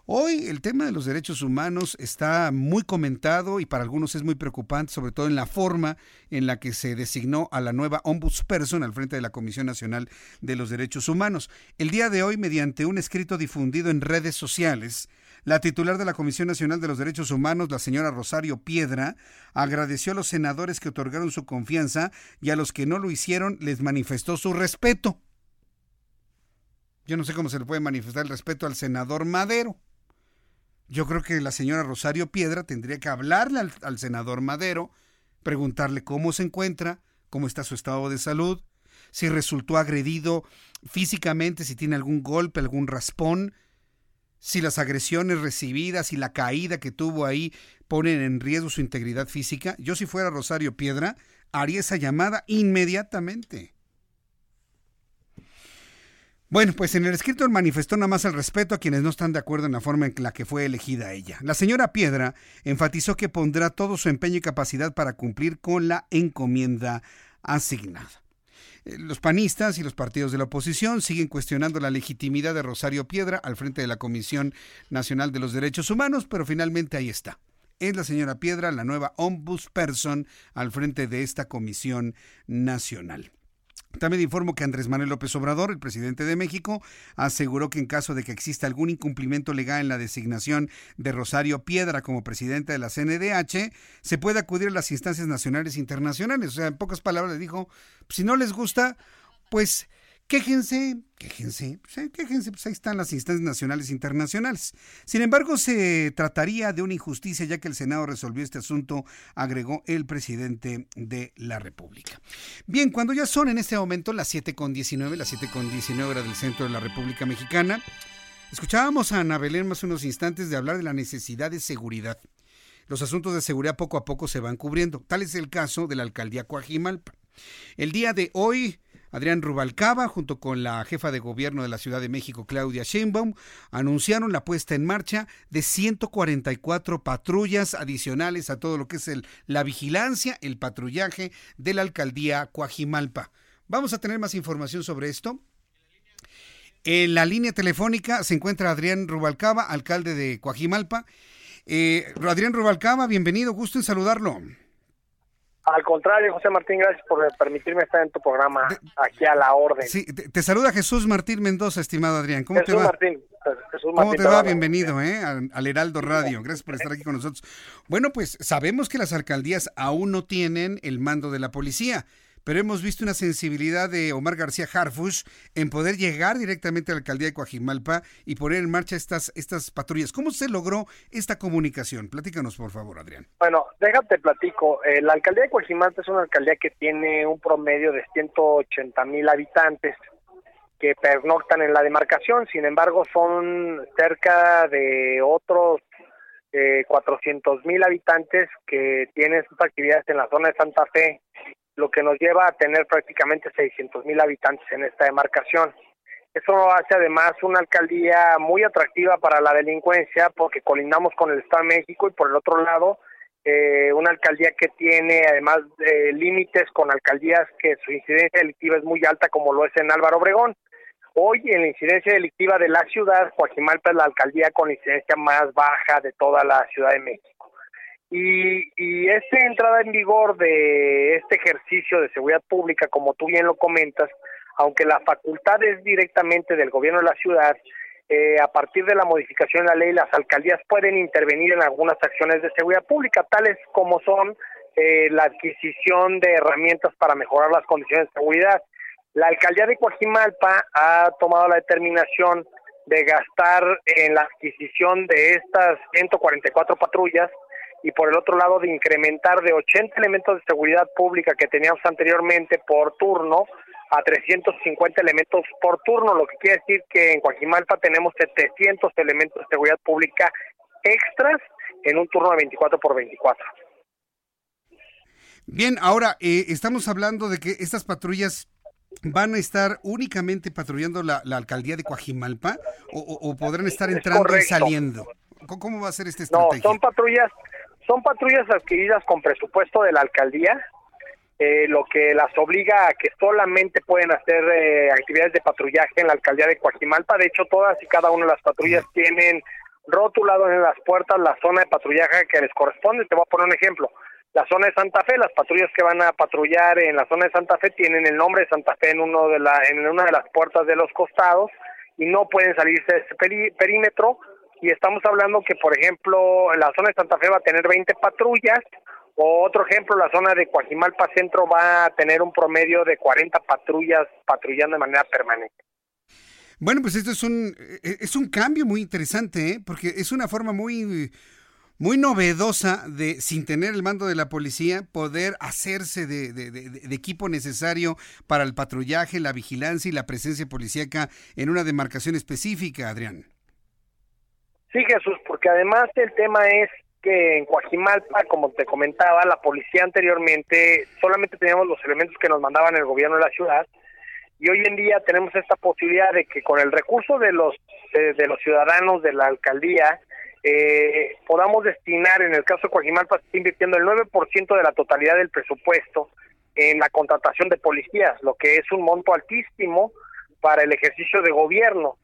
Hoy el tema de los derechos humanos está muy comentado y para algunos es muy preocupante, sobre todo en la forma en la que se designó a la nueva ombudsperson al frente de la Comisión Nacional de los Derechos Humanos. El día de hoy, mediante un escrito difundido en redes sociales, la titular de la Comisión Nacional de los Derechos Humanos, la señora Rosario Piedra, agradeció a los senadores que otorgaron su confianza y a los que no lo hicieron les manifestó su respeto. Yo no sé cómo se le puede manifestar el respeto al senador Madero. Yo creo que la señora Rosario Piedra tendría que hablarle al, al, senador Madero, preguntarle cómo se encuentra, cómo está su estado de salud, si resultó agredido físicamente, si tiene algún golpe, algún raspón, si las agresiones recibidas y la caída que tuvo ahí ponen en riesgo su integridad física, yo si fuera Rosario Piedra, haría esa llamada inmediatamente. Bueno, pues en el escrito manifestó nada más el respeto a quienes no están de acuerdo en la forma en la que fue elegida ella. La señora Piedra enfatizó que pondrá todo su empeño y capacidad para cumplir con la encomienda asignada. Eh, los panistas y los partidos de la oposición siguen cuestionando la legitimidad de Rosario Piedra al frente de la Comisión Nacional de los Derechos Humanos, pero finalmente ahí está. Es la señora Piedra la nueva ombudsperson al frente de esta Comisión Nacional. También informo que Andrés Manuel López Obrador, el presidente de México, aseguró que en caso de que exista algún incumplimiento legal en la designación de Rosario Piedra como presidente de la CNDH, se puede acudir a las instancias nacionales e internacionales. O sea, en pocas palabras dijo, si no les gusta, pues Quéjense, quéjense, pues, quéjense, pues ahí están las instancias nacionales e internacionales. Sin embargo, se trataría de una injusticia ya que el Senado resolvió este asunto, agregó el presidente de la República. Bien, cuando ya son en este momento las 7.19, las 7.19 hora del centro de la República Mexicana, escuchábamos a Ana Belén más unos instantes de hablar de la necesidad de seguridad. Los asuntos de seguridad poco a poco se van cubriendo. Tal es el caso de la alcaldía Coajimalpa. El día de hoy Adrián Rubalcaba, junto con la jefa de gobierno de la Ciudad de México, Claudia Sheinbaum, anunciaron la puesta en marcha de 144 patrullas adicionales a todo lo que es la vigilancia, el patrullaje de la alcaldía Coajimalpa. Vamos a tener más información sobre esto. En la línea telefónica se encuentra Adrián Rubalcaba, alcalde de Coajimalpa. Eh, Adrián Rubalcaba, bienvenido, gusto en saludarlo. Al contrario, José Martín, gracias por permitirme estar en tu programa, aquí a la orden. Sí, te, te saluda Jesús Martín Mendoza, estimado Adrián. ¿Cómo Jesús te va? Martín, Jesús ¿Cómo Martín, te va? va? Bienvenido ¿eh? al, al Heraldo Radio. Gracias por estar aquí con nosotros. Bueno, pues sabemos que las alcaldías aún no tienen el mando de la policía, pero hemos visto una sensibilidad de Omar García Harfush en poder llegar directamente a la alcaldía de Coajimalpa y poner en marcha estas, estas patrullas. ¿Cómo se logró esta comunicación? Platícanos, por favor, Adrián. Bueno, déjate platico. Eh, la alcaldía de Coajimalpa es una alcaldía que tiene un promedio de 180 mil habitantes que pernoctan en la demarcación. Sin embargo, son cerca de otros eh, 400 mil habitantes que tienen sus actividades en la zona de Santa Fe, lo que nos lleva a tener prácticamente 600 mil habitantes en esta demarcación. Eso hace además una alcaldía muy atractiva para la delincuencia porque colindamos con el Estado de México y por el otro lado eh, una alcaldía que tiene además eh, límites con alcaldías que su incidencia delictiva es muy alta como lo es en Álvaro Obregón. Hoy en la incidencia delictiva de la ciudad, Coajimalpa es la alcaldía con la incidencia más baja de toda la Ciudad de México. Y, y esta entrada en vigor de este ejercicio de seguridad pública, como tú bien lo comentas, aunque la facultad es directamente del gobierno de la ciudad, eh, a partir de la modificación de la ley, las alcaldías pueden intervenir en algunas acciones de seguridad pública, tales como son eh, la adquisición de herramientas para mejorar las condiciones de seguridad. La alcaldía de Coajimalpa ha tomado la determinación de gastar en la adquisición de estas 144 patrullas y por el otro lado de incrementar de 80 elementos de seguridad pública que teníamos anteriormente por turno a 350 elementos por turno, lo que quiere decir que en Coajimalpa tenemos 700 elementos de seguridad pública extras en un turno de 24 por 24. Bien, ahora eh, estamos hablando de que estas patrullas van a estar únicamente patrullando la, la alcaldía de Coajimalpa o, o- o podrán estar Es entrando y saliendo. ¿Cómo, va a ser esta No, estrategia? son patrullas, son patrullas adquiridas con presupuesto de la alcaldía, eh, lo que las obliga a que solamente pueden hacer eh, actividades de patrullaje en la alcaldía de Coajimalpa. De hecho, todas y cada una de las patrullas tienen rotulado en las puertas la zona de patrullaje que les corresponde. Te voy a poner un ejemplo. La zona de Santa Fe, las patrullas que van a patrullar en la zona de Santa Fe tienen el nombre de Santa Fe en uno de la en una de las puertas de los costados y no pueden salirse de ese peri- perímetro y estamos hablando que por ejemplo la zona de Santa Fe va a tener 20 patrullas o otro ejemplo la zona de Coajimalpa Centro va a tener un promedio de 40 patrullas patrullando de manera permanente. Bueno, pues esto es un, eh, es un cambio muy interesante, ¿eh? porque es una forma muy, muy novedosa de, sin tener el mando de la policía, poder hacerse de, de- de- de equipo necesario para el patrullaje, la vigilancia y la presencia policíaca en una demarcación específica, Adrián. Sí, Jesús, porque además el tema es que en Coajimalpa, como te comentaba, la policía anteriormente solamente teníamos los elementos que nos mandaban el gobierno de la ciudad y hoy en día tenemos esta posibilidad de que con el recurso de los de, los ciudadanos de la alcaldía eh, podamos destinar, en el caso de Coajimalpa, se está invirtiendo el 9% de la totalidad del presupuesto en la contratación de policías, lo que es un monto altísimo para el ejercicio de gobierno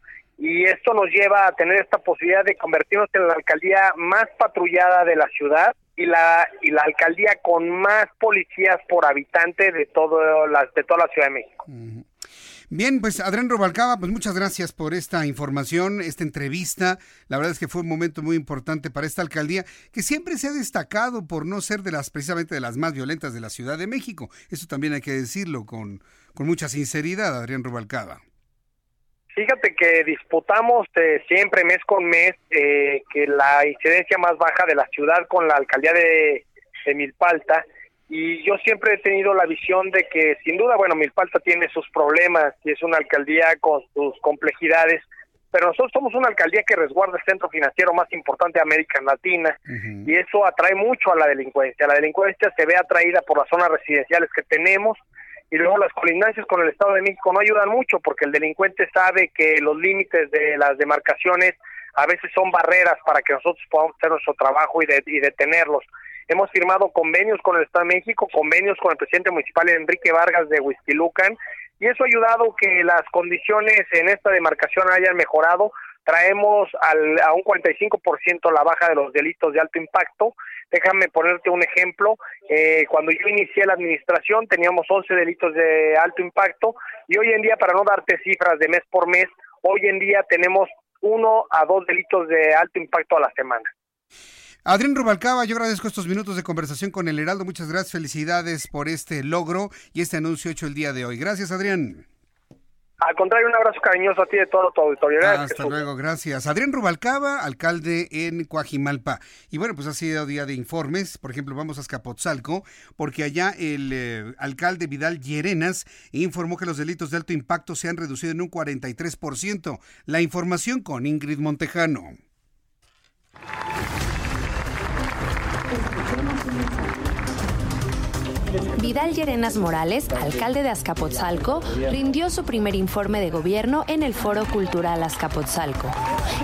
y esto nos lleva a tener esta posibilidad de convertirnos en la alcaldía más patrullada de la ciudad y la y la alcaldía con más policías por habitante de todo las de toda la Ciudad de México. Bien, pues Adrián Robalcaba, pues muchas gracias por esta información, esta entrevista. La verdad es que fue un momento muy importante para esta alcaldía, que siempre se ha destacado por no ser de las, precisamente de las más violentas de la Ciudad de México. Eso también hay que decirlo con, con mucha sinceridad, Adrián Robalcaba. Fíjate que disputamos eh, siempre mes con mes eh, que la incidencia más baja de la ciudad con la alcaldía de, de Milpalta y yo siempre he tenido la visión de que sin duda, bueno, Milpalta tiene sus problemas y es una alcaldía con sus complejidades, pero nosotros somos una alcaldía que resguarda el centro financiero más importante de América Latina y eso atrae mucho a la delincuencia. La delincuencia se ve atraída por las zonas residenciales que tenemos y luego las colindancias con el Estado de México no ayudan mucho porque el delincuente sabe que los límites de las demarcaciones a veces son barreras para que nosotros podamos hacer nuestro trabajo y, de, y detenerlos. Hemos firmado convenios con el Estado de México, convenios con el presidente municipal Enrique Vargas de Huizquilucan, y eso ha ayudado que las condiciones en esta demarcación hayan mejorado. Traemos al, a un 45% la baja de los delitos de alto impacto. Déjame ponerte un ejemplo. Eh, cuando yo inicié la administración teníamos 11 delitos de alto impacto y hoy en día, para no darte cifras de mes por mes, hoy en día tenemos uno a dos delitos de alto impacto a la semana. Adrián Rubalcaba, yo agradezco estos minutos de conversación con el Heraldo. Muchas gracias, felicidades por este logro y este anuncio hecho el día de hoy. Gracias, Adrián. Al contrario, un abrazo cariñoso a ti de todo tu auditorio. Gracias, Hasta luego, gracias. Adrián Rubalcaba, alcalde en Coajimalpa. Y bueno, pues ha sido día de informes. Por ejemplo, vamos a Escapotzalco, porque allá el eh, alcalde Vidal Llerenas informó que los delitos de alto impacto se han reducido en un 43%. La información con Ingrid Montejano. Vidal Llerenas Morales, alcalde de Azcapotzalco, rindió su primer informe de gobierno en el Foro Cultural Azcapotzalco.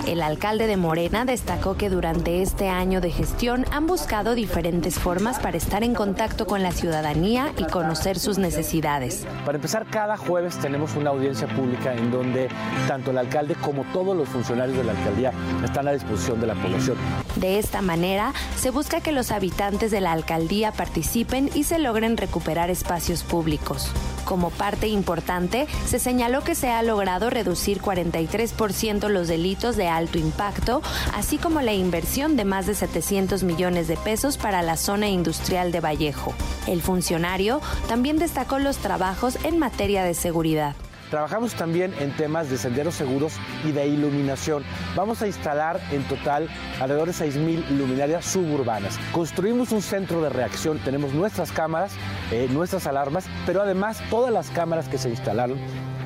El alcalde de Morena destacó que durante este año de gestión han buscado diferentes formas para estar en contacto con la ciudadanía y conocer sus necesidades. Para empezar, cada jueves tenemos una audiencia pública en donde tanto el alcalde como todos los funcionarios de la alcaldía están a disposición de la población. De esta manera, se busca que los habitantes de la alcaldía participen y se logren recuperar espacios públicos. Como parte importante, se señaló que se ha logrado reducir 43% los delitos de alto impacto, así como la inversión de más de 700 millones de pesos para la zona industrial de Vallejo. El funcionario también destacó los trabajos en materia de seguridad. Trabajamos también en temas de senderos seguros y de iluminación. Vamos a instalar en total alrededor de 6.000 luminarias suburbanas. Construimos un centro de reacción, tenemos nuestras cámaras, eh, nuestras alarmas, pero además todas las cámaras que se instalaron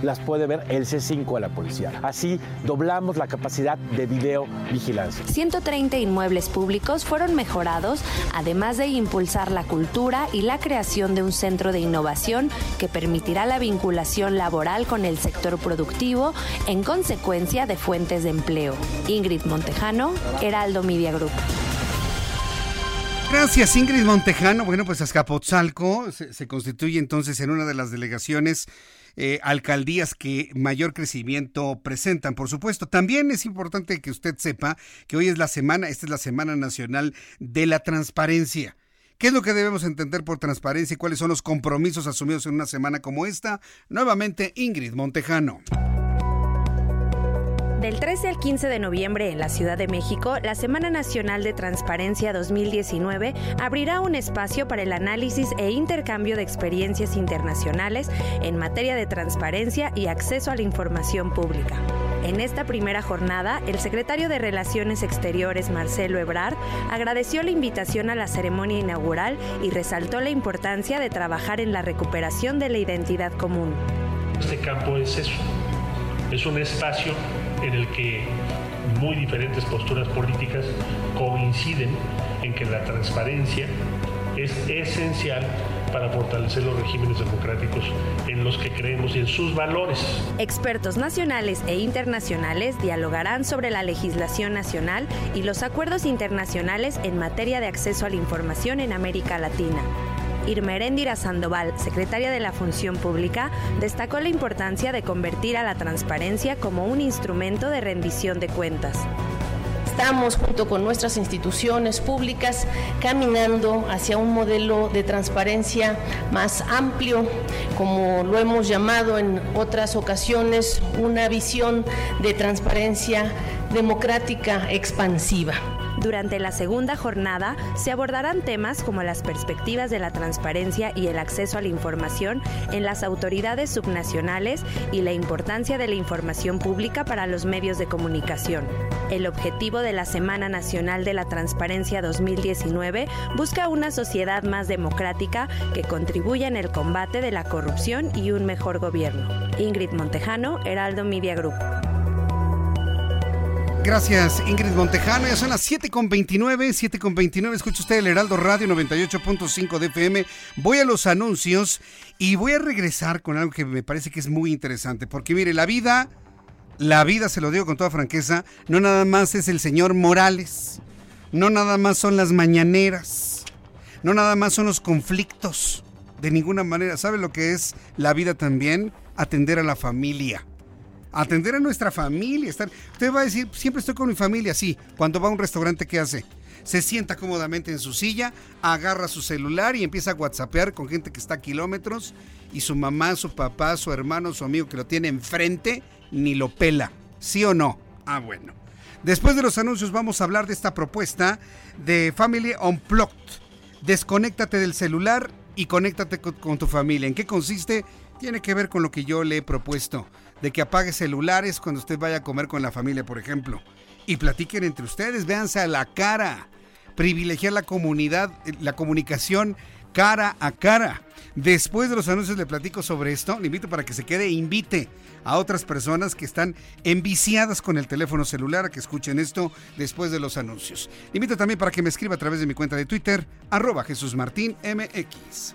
las puede ver el C5 de la policía. Así doblamos la capacidad de video vigilancia. 130 inmuebles públicos fueron mejorados, además de impulsar la cultura y la creación de un centro de innovación que permitirá la vinculación laboral con el sector productivo en consecuencia de fuentes de empleo. Ingrid Montejano, Heraldo Media Group. Gracias, Ingrid Montejano. Bueno, pues Azcapotzalco se, se constituye entonces en una de las delegaciones eh, alcaldías que mayor crecimiento presentan. Por supuesto, también es importante que usted sepa que hoy es la semana, esta es la Semana Nacional de la Transparencia. ¿Qué es lo que debemos entender por transparencia y cuáles son los compromisos asumidos en una semana como esta? Nuevamente, Ingrid Montejano. Del 13 al 15 de noviembre en la Ciudad de México, la Semana Nacional de Transparencia 2019 abrirá un espacio para el análisis e intercambio de experiencias internacionales en materia de transparencia y acceso a la información pública. En esta primera jornada, el secretario de Relaciones Exteriores, Marcelo Ebrard, agradeció la invitación a la ceremonia inaugural y resaltó la importancia de trabajar en la recuperación de la identidad común. Este campo es eso, es un espacio en el que muy diferentes posturas políticas coinciden en que la transparencia es esencial para fortalecer los regímenes democráticos en los que creemos y en sus valores. Expertos nacionales e internacionales dialogarán sobre la legislación nacional y los acuerdos internacionales en materia de acceso a la información en América Latina. Irmeréndira Sandoval, secretaria de la Función Pública, destacó la importancia de convertir a la transparencia como un instrumento de rendición de cuentas. Estamos junto con nuestras instituciones públicas caminando hacia un modelo de transparencia más amplio, como lo hemos llamado en otras ocasiones, una visión de transparencia democrática expansiva. Durante la segunda jornada se abordarán temas como las perspectivas de la transparencia y el acceso a la información en las autoridades subnacionales y la importancia de la información pública para los medios de comunicación. El objetivo de la Semana Nacional de la Transparencia 2019 busca una sociedad más democrática que contribuya en el combate de la corrupción y un mejor gobierno. Ingrid Montejano, Heraldo Media Group. Gracias, Ingrid Montejano. Ya son las 7 con 29, 7 con 29. Escucha usted el Heraldo Radio 98.5 de FM. Voy a los anuncios y voy a regresar con algo que me parece que es muy interesante. Porque mire, la vida, la vida, se lo digo con toda franqueza, no nada más es el señor Morales. No nada más son las mañaneras. No nada más son los conflictos. De ninguna manera. ¿Sabe lo que es la vida también? Atender a la familia atender a nuestra familia. Estar... Usted va a decir, siempre estoy con mi familia, sí. Cuando va a un restaurante, ¿qué hace? Se sienta cómodamente en su silla, agarra su celular y empieza a whatsappear con gente que está a kilómetros y su mamá, su papá, su hermano, su amigo que lo tiene enfrente, ni lo pela. ¿Sí o no? Ah, bueno. Después de los anuncios vamos a hablar de esta propuesta de Family Unplugged. Desconéctate del celular y conéctate con, con tu familia. ¿En qué consiste? Tiene que ver con lo que yo le he propuesto de que apague celulares cuando usted vaya a comer con la familia, por ejemplo. Y platiquen entre ustedes, véanse a la cara. Privilegiar la comunidad, la comunicación cara a cara. Después de los anuncios le platico sobre esto. Le invito para que se quede e invite a otras personas que están enviciadas con el teléfono celular a que escuchen esto después de los anuncios. Le invito también para que me escriba a través de mi cuenta de Twitter, arroba Jesús Martín MX.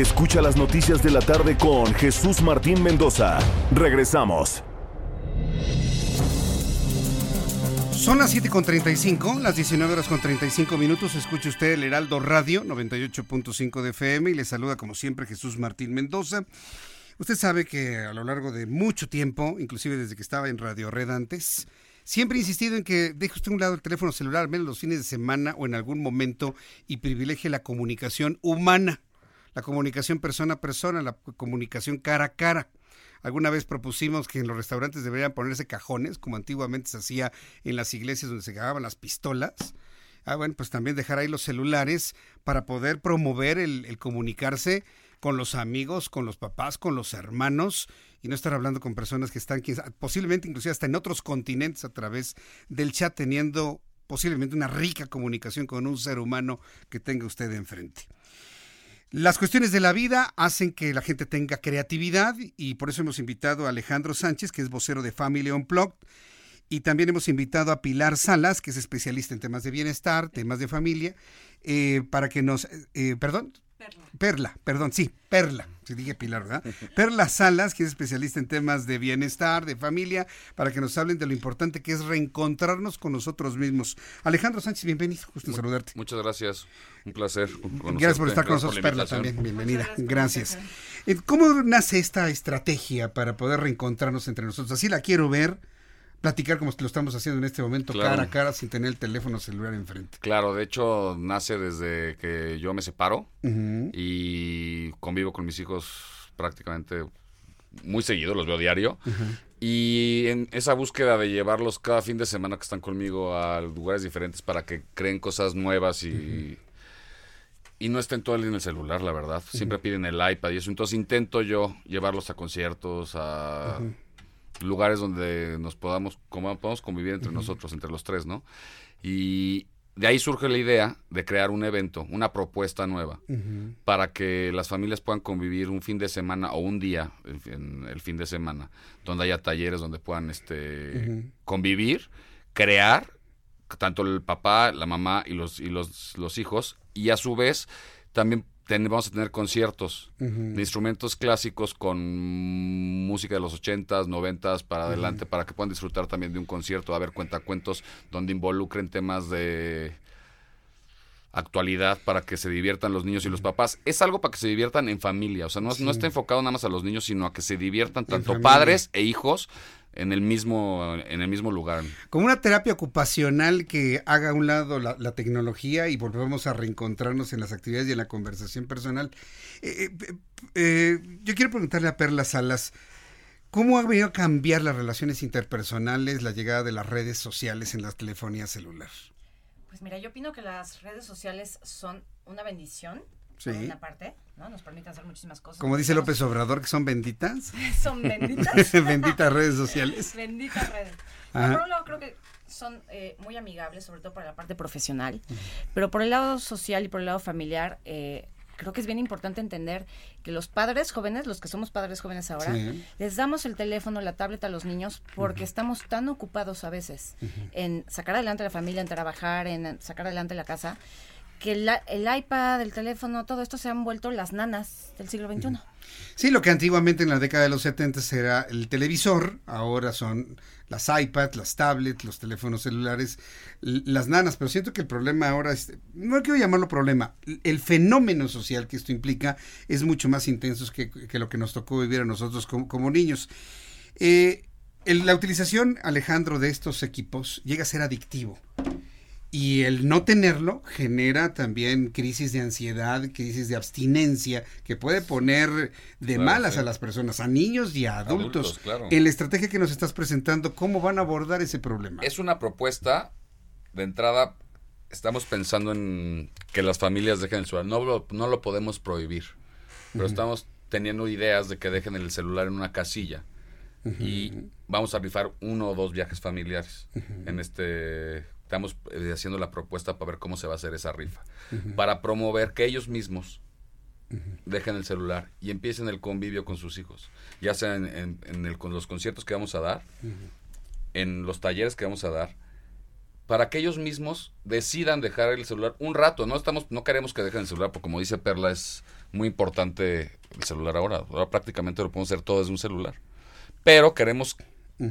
Escucha las noticias de la tarde con Jesús Martín Mendoza. Regresamos. Son las 7.35, las 19 horas con 35 minutos. Escucha usted el Heraldo Radio 98.5 de FM y le saluda como siempre Jesús Martín Mendoza. Usted sabe que a lo largo de mucho tiempo, inclusive desde que estaba en Radio Red antes, siempre he insistido en que deje usted a un lado el teléfono celular, al menos los fines de semana o en algún momento, y privilegie la comunicación humana la comunicación persona a persona, la comunicación cara a cara. Alguna vez propusimos que en los restaurantes deberían ponerse cajones, como antiguamente se hacía en las iglesias donde se cagaban las pistolas. Ah, bueno, pues también dejar ahí los celulares para poder promover el, comunicarse con los amigos, con los papás, con los hermanos y no estar hablando con personas que están posiblemente inclusive hasta en otros continentes a través del chat teniendo posiblemente una rica comunicación con un ser humano que tenga usted enfrente. Las cuestiones de la vida hacen que la gente tenga creatividad y por eso hemos invitado a Alejandro Sánchez, que es vocero de Family Unplugged, y también hemos invitado a Pilar Salas, que es especialista en temas de bienestar, temas de familia, eh, para que nos... Eh, perdón. Perla. perdón, sí, Perla, si dije Pilar, ¿verdad? Perla Salas, que es especialista en temas de bienestar, de familia, para que nos hablen de lo importante que es reencontrarnos con nosotros mismos. Alejandro Sánchez, bienvenido, gusto en saludarte. Muchas gracias, un placer. Gracias por estar con nosotros, Perla, también, bienvenida, gracias. Eh, ¿Cómo nace esta estrategia para poder reencontrarnos entre nosotros? Así la quiero ver platicar como lo estamos haciendo en este momento, cara a cara, sin tener el teléfono celular enfrente. Claro, de hecho nace desde que yo me separo y convivo con mis hijos prácticamente muy seguido, los veo diario. Y en esa búsqueda de llevarlos cada fin de semana que están conmigo a lugares diferentes para que creen cosas nuevas y, y no estén todo el día en el celular, la verdad. Siempre piden el iPad y eso. Entonces intento yo llevarlos a conciertos, a lugares donde nos podamos, como, podamos convivir entre nosotros, entre los tres, ¿no? Y de ahí surge la idea de crear un evento, una propuesta nueva, para que las familias puedan convivir un fin de semana o un día, en, el fin de semana, donde haya talleres donde puedan este, convivir, crear, tanto el papá, la mamá y los, y los, los hijos, y a su vez también vamos a tener conciertos de instrumentos clásicos con música de los 80s, 90s para adelante, para que puedan disfrutar también de un concierto, a ver cuentacuentos donde involucren temas de actualidad para que se diviertan los niños y los papás. Es algo para que se diviertan en familia, o sea, no, no está enfocado nada más a los niños, sino a que se diviertan tanto padres e hijos en el mismo en el mismo lugar. Como una terapia ocupacional que haga a un lado la, la tecnología y volvemos a reencontrarnos en las actividades y en la conversación personal. Eh, eh, eh, yo quiero preguntarle a Perla Salas, ¿cómo ha venido a cambiar las relaciones interpersonales la llegada de las redes sociales en la telefonía celular? Pues mira, yo opino que las redes sociales son una bendición, Sí. por una parte, ¿no? Nos permiten hacer muchísimas cosas. Como dice López Obrador, que son benditas. Son benditas. benditas redes sociales. Benditas redes. Ajá. por un lado creo que son eh, muy amigables, sobre todo para la parte profesional, pero por el lado social y por el lado familiar, eh, creo que es bien importante entender que los padres jóvenes, los que somos padres jóvenes ahora, Sí. les damos el teléfono, la tableta a los niños porque estamos tan ocupados a veces en sacar adelante la familia, en trabajar, en sacar adelante la casa, que el iPad, el teléfono, todo esto se han vuelto las nanas del siglo XXI. Sí, lo que antiguamente en la década de los 70 era el televisor, ahora son las iPads, las tablets, los teléfonos celulares, las nanas, pero siento que el problema ahora es, no quiero llamarlo problema, el fenómeno social que esto implica es mucho más intenso que, lo que nos tocó vivir a nosotros como, como niños. Eh, el- la utilización, Alejandro, de estos equipos llega a ser adictivo. Y el no tenerlo genera también crisis de ansiedad, crisis de abstinencia, que puede poner de Claro, malas sí. a las personas, a niños y a adultos. Adultos, claro. En la estrategia que nos estás presentando, ¿cómo van a abordar ese problema? Es una propuesta de entrada. Estamos pensando en que las familias dejen el celular. No lo, no lo podemos prohibir, pero estamos teniendo ideas de que dejen el celular en una casilla y vamos a rifar uno o dos viajes familiares. En este estamos eh, haciendo la propuesta para ver cómo se va a hacer esa rifa, para promover que ellos mismos dejen el celular y empiecen el convivio con sus hijos, ya sea en, en- en el- con los conciertos que vamos a dar, en los talleres que vamos a dar, para que ellos mismos decidan dejar el celular un rato. No estamos, no queremos que dejen el celular, porque como dice Perla, es muy importante el celular ahora. Ahora prácticamente lo podemos hacer todo desde un celular. Pero queremos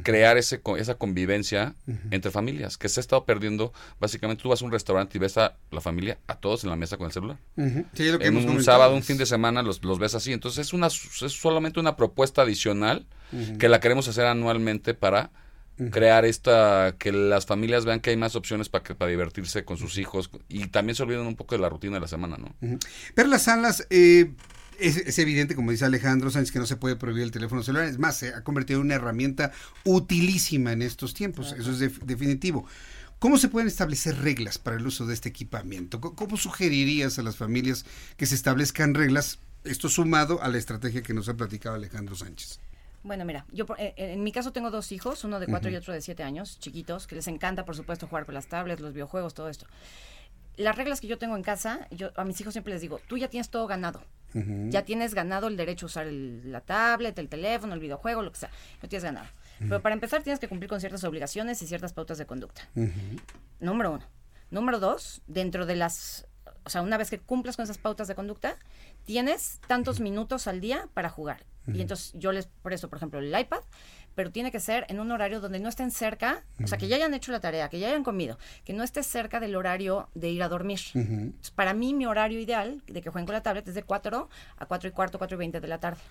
crear ese, co- esa convivencia entre familias, que se ha estado perdiendo. Básicamente tú vas a un restaurante y ves a la familia, a todos en la mesa con el celular. Ujú. Sí, es lo que en un comentado. sábado, un fin de semana, los, los ves así. Entonces es, una, es solamente una propuesta adicional que la queremos hacer anualmente para crear esta, que las familias vean que hay más opciones para, que, para divertirse con sus hijos y también se olviden un poco de la rutina de la semana, ¿no? Ujú. Perla Salas, eh, es, es evidente, como dice Alejandro Sánchez, que no se puede prohibir el teléfono celular. Es más, se ha convertido en una herramienta utilísima en estos tiempos. Eso es def- definitivo. ¿Cómo se pueden establecer reglas para el uso de este equipamiento? ¿Cómo sugerirías a las familias que se establezcan reglas? Esto sumado a la estrategia que nos ha platicado Alejandro Sánchez. Bueno, mira, yo eh, en mi caso tengo dos hijos, uno de cuatro y otro de siete años, chiquitos, que les encanta, por supuesto, jugar con las tablets, los videojuegos, todo esto. Las reglas que yo tengo en casa, yo a mis hijos siempre les digo, tú ya tienes todo ganado. Ya tienes ganado el derecho a usar el- la tablet, el teléfono, el videojuego, lo que sea. Lo tienes ganado. Pero para empezar tienes que cumplir con ciertas obligaciones y ciertas pautas de conducta. Número uno. Número dos, dentro de las, o sea, una vez que cumplas con esas pautas de conducta, tienes tantos minutos al día para jugar. Y entonces yo les presto, por ejemplo, el iPad, pero tiene que ser en un horario donde no estén cerca, o sea, que ya hayan hecho la tarea, que ya hayan comido, que no esté cerca del horario de ir a dormir. Entonces, Para mí, mi horario ideal de que jueguen con la tablet es de 4 a 4 y cuarto, 4 y 20 de la tarde.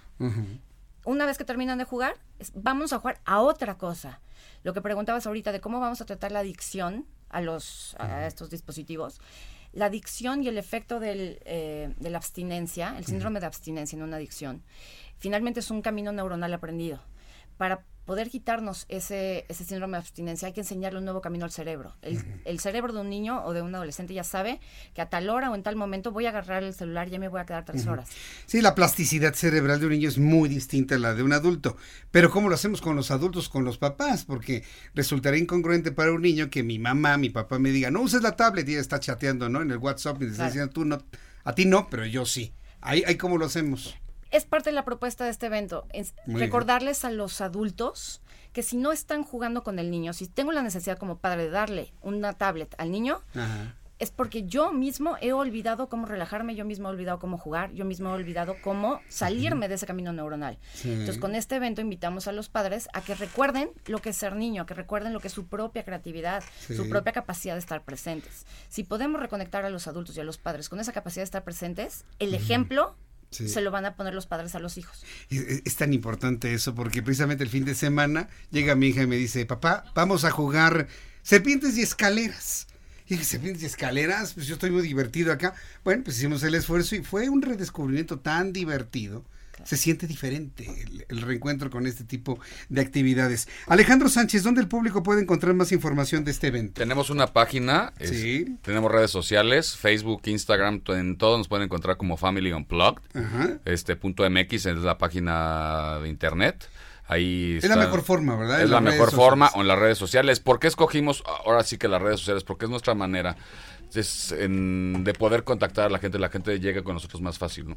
Una vez que terminan de jugar, es- vamos a jugar a otra cosa. Lo que preguntabas ahorita de cómo vamos a tratar la adicción a, los, a estos dispositivos. La adicción y el efecto del, eh, de la abstinencia, el síndrome de abstinencia en una adicción, finalmente es un camino neuronal aprendido. Para poder quitarnos ese, ese síndrome de abstinencia hay que enseñarle un nuevo camino al cerebro. El, el cerebro de un niño o de un adolescente ya sabe que a tal hora o en tal momento voy a agarrar el celular y ya me voy a quedar tres horas. Sí, la plasticidad cerebral de un niño es muy distinta a la de un adulto. Pero ¿cómo lo hacemos con los adultos, con los papás? Porque resultaría incongruente para un niño que mi mamá, mi papá me diga, no uses la tablet y ella está chateando, ¿no? En el WhatsApp y le está Claro. diciendo, tú no, a ti no, pero yo sí. Ahí, ahí cómo lo hacemos. Es parte de la propuesta de este evento. Es Muy bien. recordarles a los adultos que si no están jugando con el niño, si tengo la necesidad como padre de darle una tablet al niño, Ajá. es porque yo mismo he olvidado cómo relajarme, yo mismo he olvidado cómo jugar, yo mismo he olvidado cómo salirme de ese camino neuronal. Sí. Entonces, con este evento invitamos a los padres a que recuerden lo que es ser niño, a que recuerden lo que es su propia creatividad, Sí. su propia capacidad de estar presentes. Si podemos reconectar a los adultos y a los padres con esa capacidad de estar presentes, el ejemplo Sí. se lo van a poner los padres a los hijos. Es, es- es tan importante eso porque precisamente el fin de semana llega mi hija y me dice, papá, vamos a jugar serpientes y escaleras. Y dije, serpientes y escaleras, pues yo estoy muy divertido acá. Bueno, pues hicimos el esfuerzo y fue un redescubrimiento tan divertido. Se siente diferente el, el reencuentro con este tipo de actividades. Alejandro Sánchez, ¿dónde el público puede encontrar más información de este evento? Tenemos una página, es- Sí. tenemos redes sociales, Facebook, Instagram, en todo nos pueden encontrar como Family Unplugged. Ajá. Este punto MX es la página de internet. Ahí Es la está- mejor forma, ¿verdad? Es En la mejor forma o en las redes sociales. ¿Por qué escogimos ahora sí que las redes sociales? Porque es nuestra manera es en- de poder contactar a la gente. La gente llega con nosotros más fácil, ¿no?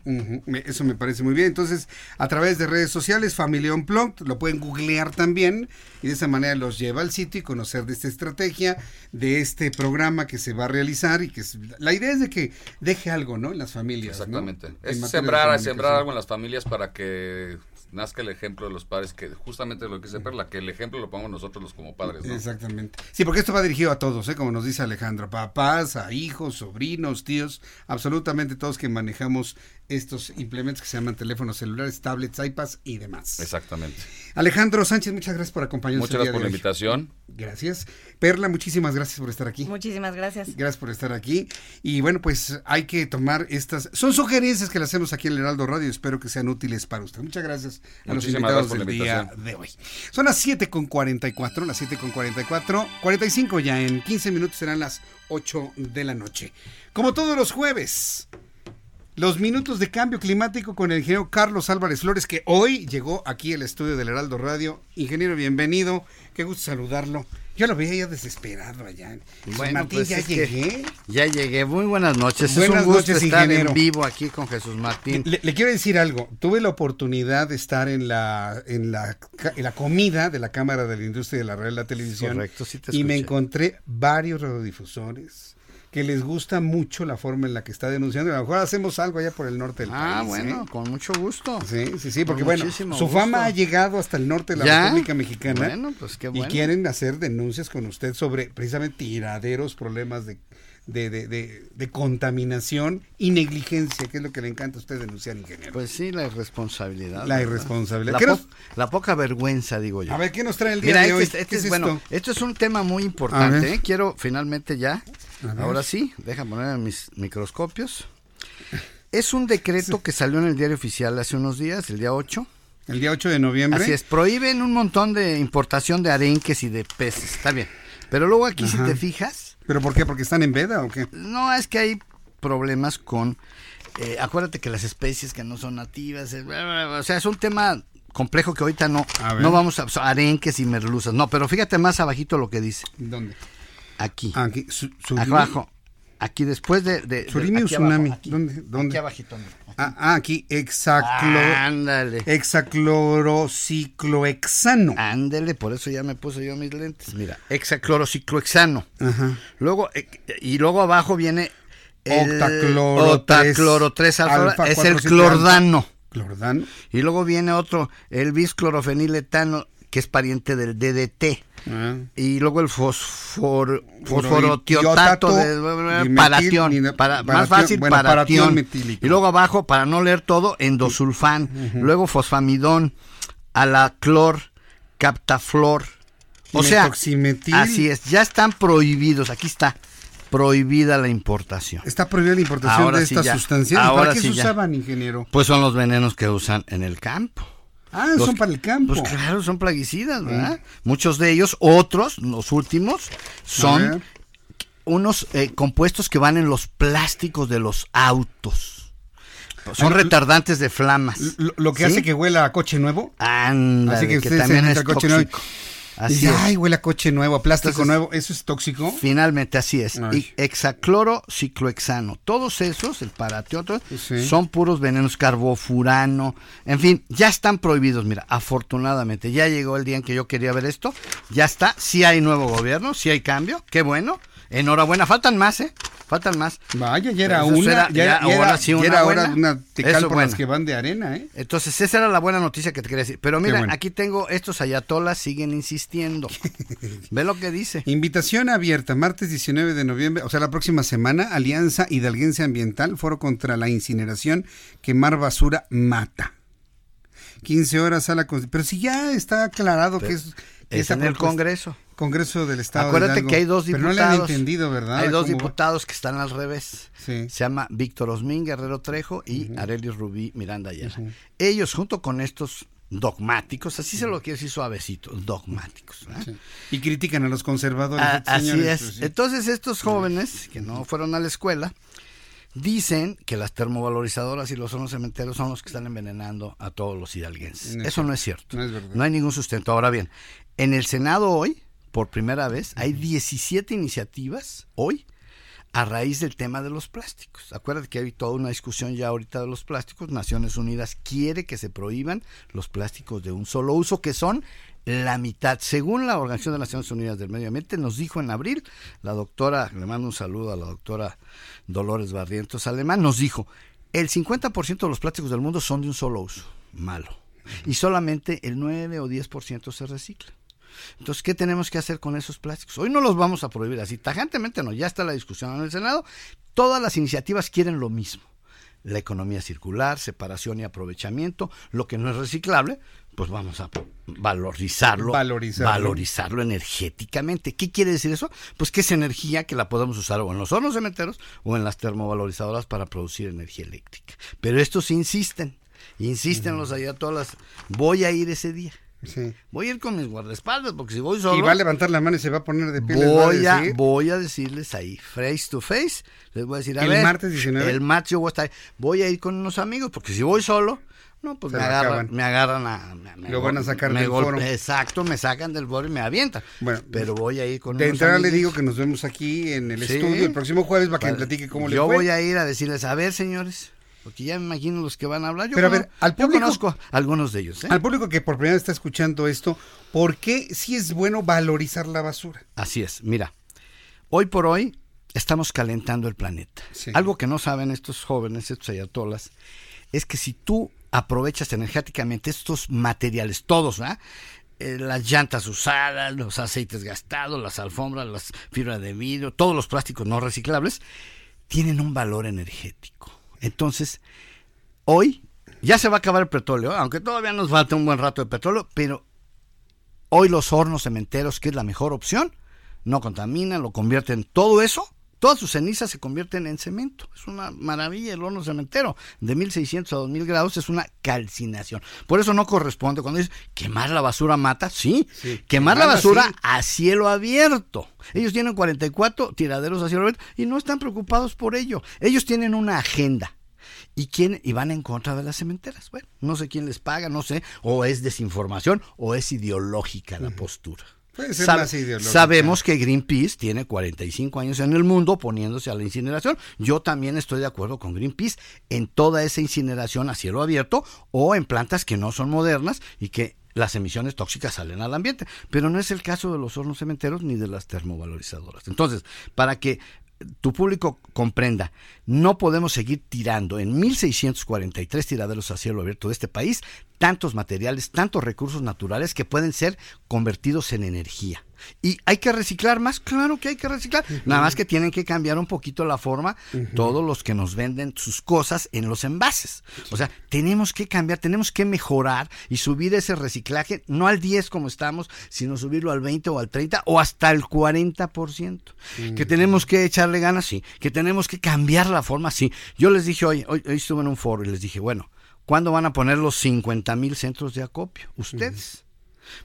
Eso me parece muy bien. Entonces, a través de redes sociales, Familia Unplugged, lo pueden googlear también y de esa manera los lleva al sitio y conocer de esta estrategia, de este programa que se va a realizar y que es- la idea es de que deje algo, ¿no? En las familias. Exactamente. En Es sembrar, sembrar algo en las familias para que nazca el ejemplo de los padres, que justamente lo que dice Perla, que el ejemplo lo pongamos nosotros los como padres, ¿no? Exactamente. Sí, porque esto va dirigido a todos, ¿eh? como nos dice Alejandro, papás, a hijos, sobrinos, tíos, absolutamente todos que manejamos estos implementos que se llaman teléfonos celulares, tablets, iPads y demás. Exactamente. Alejandro Sánchez, muchas gracias por acompañarnos. Muchas gracias por la hoy. invitación. Gracias. Perla, muchísimas gracias por estar aquí. Muchísimas gracias. Gracias por estar aquí. Y bueno, pues hay que tomar estas. Son sugerencias que le hacemos aquí en el Heraldo Radio. Espero que sean útiles para usted. Muchas gracias a los invitados gracias por la del día invitación. de hoy. Son las 7 con 44, las 7 con 44, 45 ya. En 15 minutos serán las 8 de la noche. Como todos los jueves. Los minutos de cambio climático con el ingeniero Carlos Álvarez Flores, que hoy llegó aquí al estudio del Heraldo Radio. Ingeniero, bienvenido. Qué gusto saludarlo. Yo lo veía ya desesperado allá. Bueno, Martín, pues ya llegué. Ya llegué. Muy buenas noches. Buenas es un gusto noches, estar ingeniero. en vivo aquí con Jesús Martín. Le, le quiero decir algo. Tuve la oportunidad de estar en la, en la, en la comida de la Cámara de la Industria de la Radio y la Televisión. Correcto, sí te y me encontré varios radiodifusores que les gusta mucho la forma en la que está denunciando. A lo mejor hacemos algo allá por el norte del Ah, país. bueno, ¿eh? con mucho gusto. Sí, sí, sí, porque Con bueno, su gusto. fama ha llegado hasta el norte de la ¿Ya? República Mexicana. Bueno, pues qué bueno. Y quieren hacer denuncias con usted sobre precisamente tiraderos, problemas de, de, de, de- de contaminación y negligencia, que es lo que le encanta a usted denunciar, ingeniero. Pues sí, la irresponsabilidad. La ¿verdad? irresponsabilidad. La, ¿Qué nos- po- la poca vergüenza, digo yo. A ver, ¿qué nos trae el día Mira, de este, hoy? es- este ¿Qué es, es bueno, esto? esto es un tema muy importante. ¿eh? Quiero finalmente ya, ahora sí, deja poner mis microscopios. Es un decreto que salió en el diario oficial hace unos días, el día 8. El día 8 de noviembre. Así es, prohíben un montón de importación de arenques y de peces, está bien. Pero luego aquí Ajá. si te fijas, ¿Pero por qué? ¿Porque están en veda o qué? no es que hay problemas con, eh, acuérdate que las especies que no son nativas, eh, o sea, es un tema complejo que ahorita no, no vamos a, arenques y merluzas, no, pero fíjate más abajito lo que dice. ¿Dónde? Aquí. Aquí, su, Abajo. Aquí después de... de- de- aquí abajo, tsunami. aquí. ¿Dónde? ¿Dónde? Aquí abajito. mira. Ah, ah, aquí, hexaclo... Ándale. hexaclorociclohexano. Ándele, por eso ya me puse yo mis lentes. Mira, hexaclorociclohexano. Ajá. Luego, eh, y luego abajo viene el Octacloro octacloro 3 alfa, alfa es el clordano. Clordano. Y luego viene otro, el bisclorofeniletano, que es pariente del DDT. Ah. Y luego el fosfor, Fosforotiotato fosforotiotato de paratión, para, más fácil bueno, paratión. Y luego abajo, para no leer todo, endosulfán, luego fosfamidón, alaclor, captaflor. O sea, así es, ya están prohibidos, aquí está, prohibida la importación. Está prohibida la importación Ahora de sí estas ya. sustancias. ¿Y Ahora ¿Para qué sí se ya. usaban, ingeniero? Pues son los venenos que usan en el campo. Ah, Los son para el campo. Pues claro, son plaguicidas, ¿verdad? Muchos de ellos, otros, los últimos, son unos eh, compuestos que van en los plásticos de los autos. Son retardantes de flamas. Lo, lo que ¿sí? hace que huela a coche nuevo. Ándale, Así que, también es coche tóxico. Así dice, es. ay, huele a coche nuevo, a plástico Entonces, nuevo. ¿Eso es tóxico? Finalmente, así es. Y hexaclorociclohexano. Todos esos, el paratioto, Sí. son puros venenos carbofurano. En fin, ya están prohibidos. Mira, afortunadamente, ya llegó el día en que yo quería ver esto. Ya está. Sí hay nuevo gobierno, sí hay cambio. Qué bueno. Enhorabuena. Faltan más, ¿eh? Faltan más. Vaya, ya era una, era- ya, ya era- ya ahora era- sí ya una era ahora buena. una tecal Eso por buena. las que van de arena, ¿eh? Entonces, esa era la buena noticia que te quería decir. Pero mira, bueno. aquí tengo, estos ayatolas siguen insistiendo. Ve lo que dice. Invitación abierta, martes 19 de noviembre, o sea, la próxima semana, Alianza Hidalguense Ambiental, Foro contra la Incineración, Quemar Basura Mata. 15 horas a la... Pero si ya está aclarado que es... Es en el Congreso. Congreso del Estado de Acuérdate Hidalgo. que hay dos Pero diputados. no le han entendido, ¿verdad? Hay dos diputados que están al revés. Sí. Se llama Víctor Osmín Guerrero Trejo y Arelis Rubí Miranda Ayala. Ellos, junto con estos dogmáticos, así se lo quiero decir suavecito, dogmáticos. Y critican a los conservadores. Ah, así señores, es. sí. Entonces estos jóvenes que no fueron a la escuela dicen que las termovalorizadoras y los hornos cementeros son los que están envenenando a todos los hidalguenses. No Eso no es cierto. No es verdad. No hay ningún sustento. Ahora bien, en el Senado hoy, por primera vez, hay 17 iniciativas hoy a raíz del tema de los plásticos. Acuérdate que hay toda una discusión ya ahorita de los plásticos. Naciones Unidas quiere que se prohíban los plásticos de un solo uso, que son la mitad. Según la Organización de las Naciones Unidas del Medio Ambiente, nos dijo en abril, la doctora, le mando un saludo a la doctora Dolores Barrientos Alemán, nos dijo, el 50% de los plásticos del mundo son de un solo uso, malo. Y solamente el 9 o 10% se recicla. Entonces, ¿qué tenemos que hacer con esos plásticos? Hoy no los vamos a prohibir así, tajantemente no, ya está la discusión en el Senado. Todas las iniciativas quieren lo mismo. La economía circular, separación y aprovechamiento, lo que no es reciclable, pues vamos a valorizarlo, Valorizarlo. valorizarlo energéticamente. ¿Qué quiere decir eso? Pues que es energía que la podemos usar o en los hornos cementeros o en las termovalorizadoras para producir energía eléctrica. Pero estos insisten, insisten los ayatolas. Voy a ir ese día. Sí. Voy a ir con mis guardaespaldas porque si voy solo Y va a levantar la mano y se va a poner de pie. voy a, voy a decirles ahí, face to face, les voy a decir, a ¿El ver, martes 19? el martes yo voy a estar, voy a ir con unos amigos, porque si voy solo, no, pues Se me agarran, me agarran a... me- Lo van a sacar me del foro. Exacto, me sacan del foro y me avientan. Bueno, pero voy a ir con De entrada le digo que nos vemos aquí en el Sí. estudio el próximo jueves para que me platique cómo le Yo fue. voy a ir a decirles, a ver, señores, porque ya me imagino los que van a hablar. Yo Pero a cono- ver, al yo público- conozco a algunos de ellos. ¿eh? Al público que por primera vez está escuchando esto, ¿por qué sí es bueno valorizar la basura? Así es, mira, hoy por hoy estamos calentando el planeta. Algo que no saben estos jóvenes, estos ayatolas, es que si tú aprovechas energéticamente estos materiales, todos, ¿verdad? Eh, las llantas usadas, los aceites gastados, las alfombras, las fibras de vidrio, todos los plásticos no reciclables, tienen un valor energético. Entonces, hoy ya se va a acabar el petróleo, aunque todavía nos falta un buen rato de petróleo, pero Hoy los hornos cementeros, que es la mejor opción, no contaminan, lo convierten todo eso, todas sus cenizas se convierten en cemento. Es una maravilla el horno cementero. De 1600 a 2000 grados es una calcinación. Por eso no corresponde cuando dices quemar la basura mata, sí, quemar la basura sí. a cielo abierto. Ellos tienen 44 tiraderos a cielo abierto y no están preocupados por ello. Ellos tienen una agenda y quién y van en contra de las cementeras. Bueno, no sé quién les paga, no sé, o es desinformación o es ideológica la postura. Puede ser Sab- más ideológica. Sabemos que Greenpeace tiene 45 años en el mundo poniéndose a la incineración. Yo también estoy de acuerdo con Greenpeace en toda esa incineración a cielo abierto o en plantas que no son modernas y que las emisiones tóxicas salen al ambiente. Pero no es el caso de los hornos cementeros ni de las termovalorizadoras. Entonces, para que tu público comprenda, no podemos seguir tirando en 1643 tiraderos a cielo abierto de este país tantos materiales, tantos recursos naturales que pueden ser convertidos en energía. ¿Y hay que reciclar más? Claro que hay que reciclar. Nada más que tienen que cambiar un poquito la forma todos los que nos venden sus cosas en los envases. O sea, tenemos que cambiar, tenemos que mejorar y subir ese reciclaje, no al 10 como estamos, sino subirlo al 20 o al 30 o hasta el 40%. Que tenemos que echarle ganas, sí. Que tenemos que cambiar la forma, sí. Yo les dije hoy, hoy, hoy estuve en un foro y les dije, bueno, ¿cuándo van a poner los 50 mil centros de acopio? Ustedes.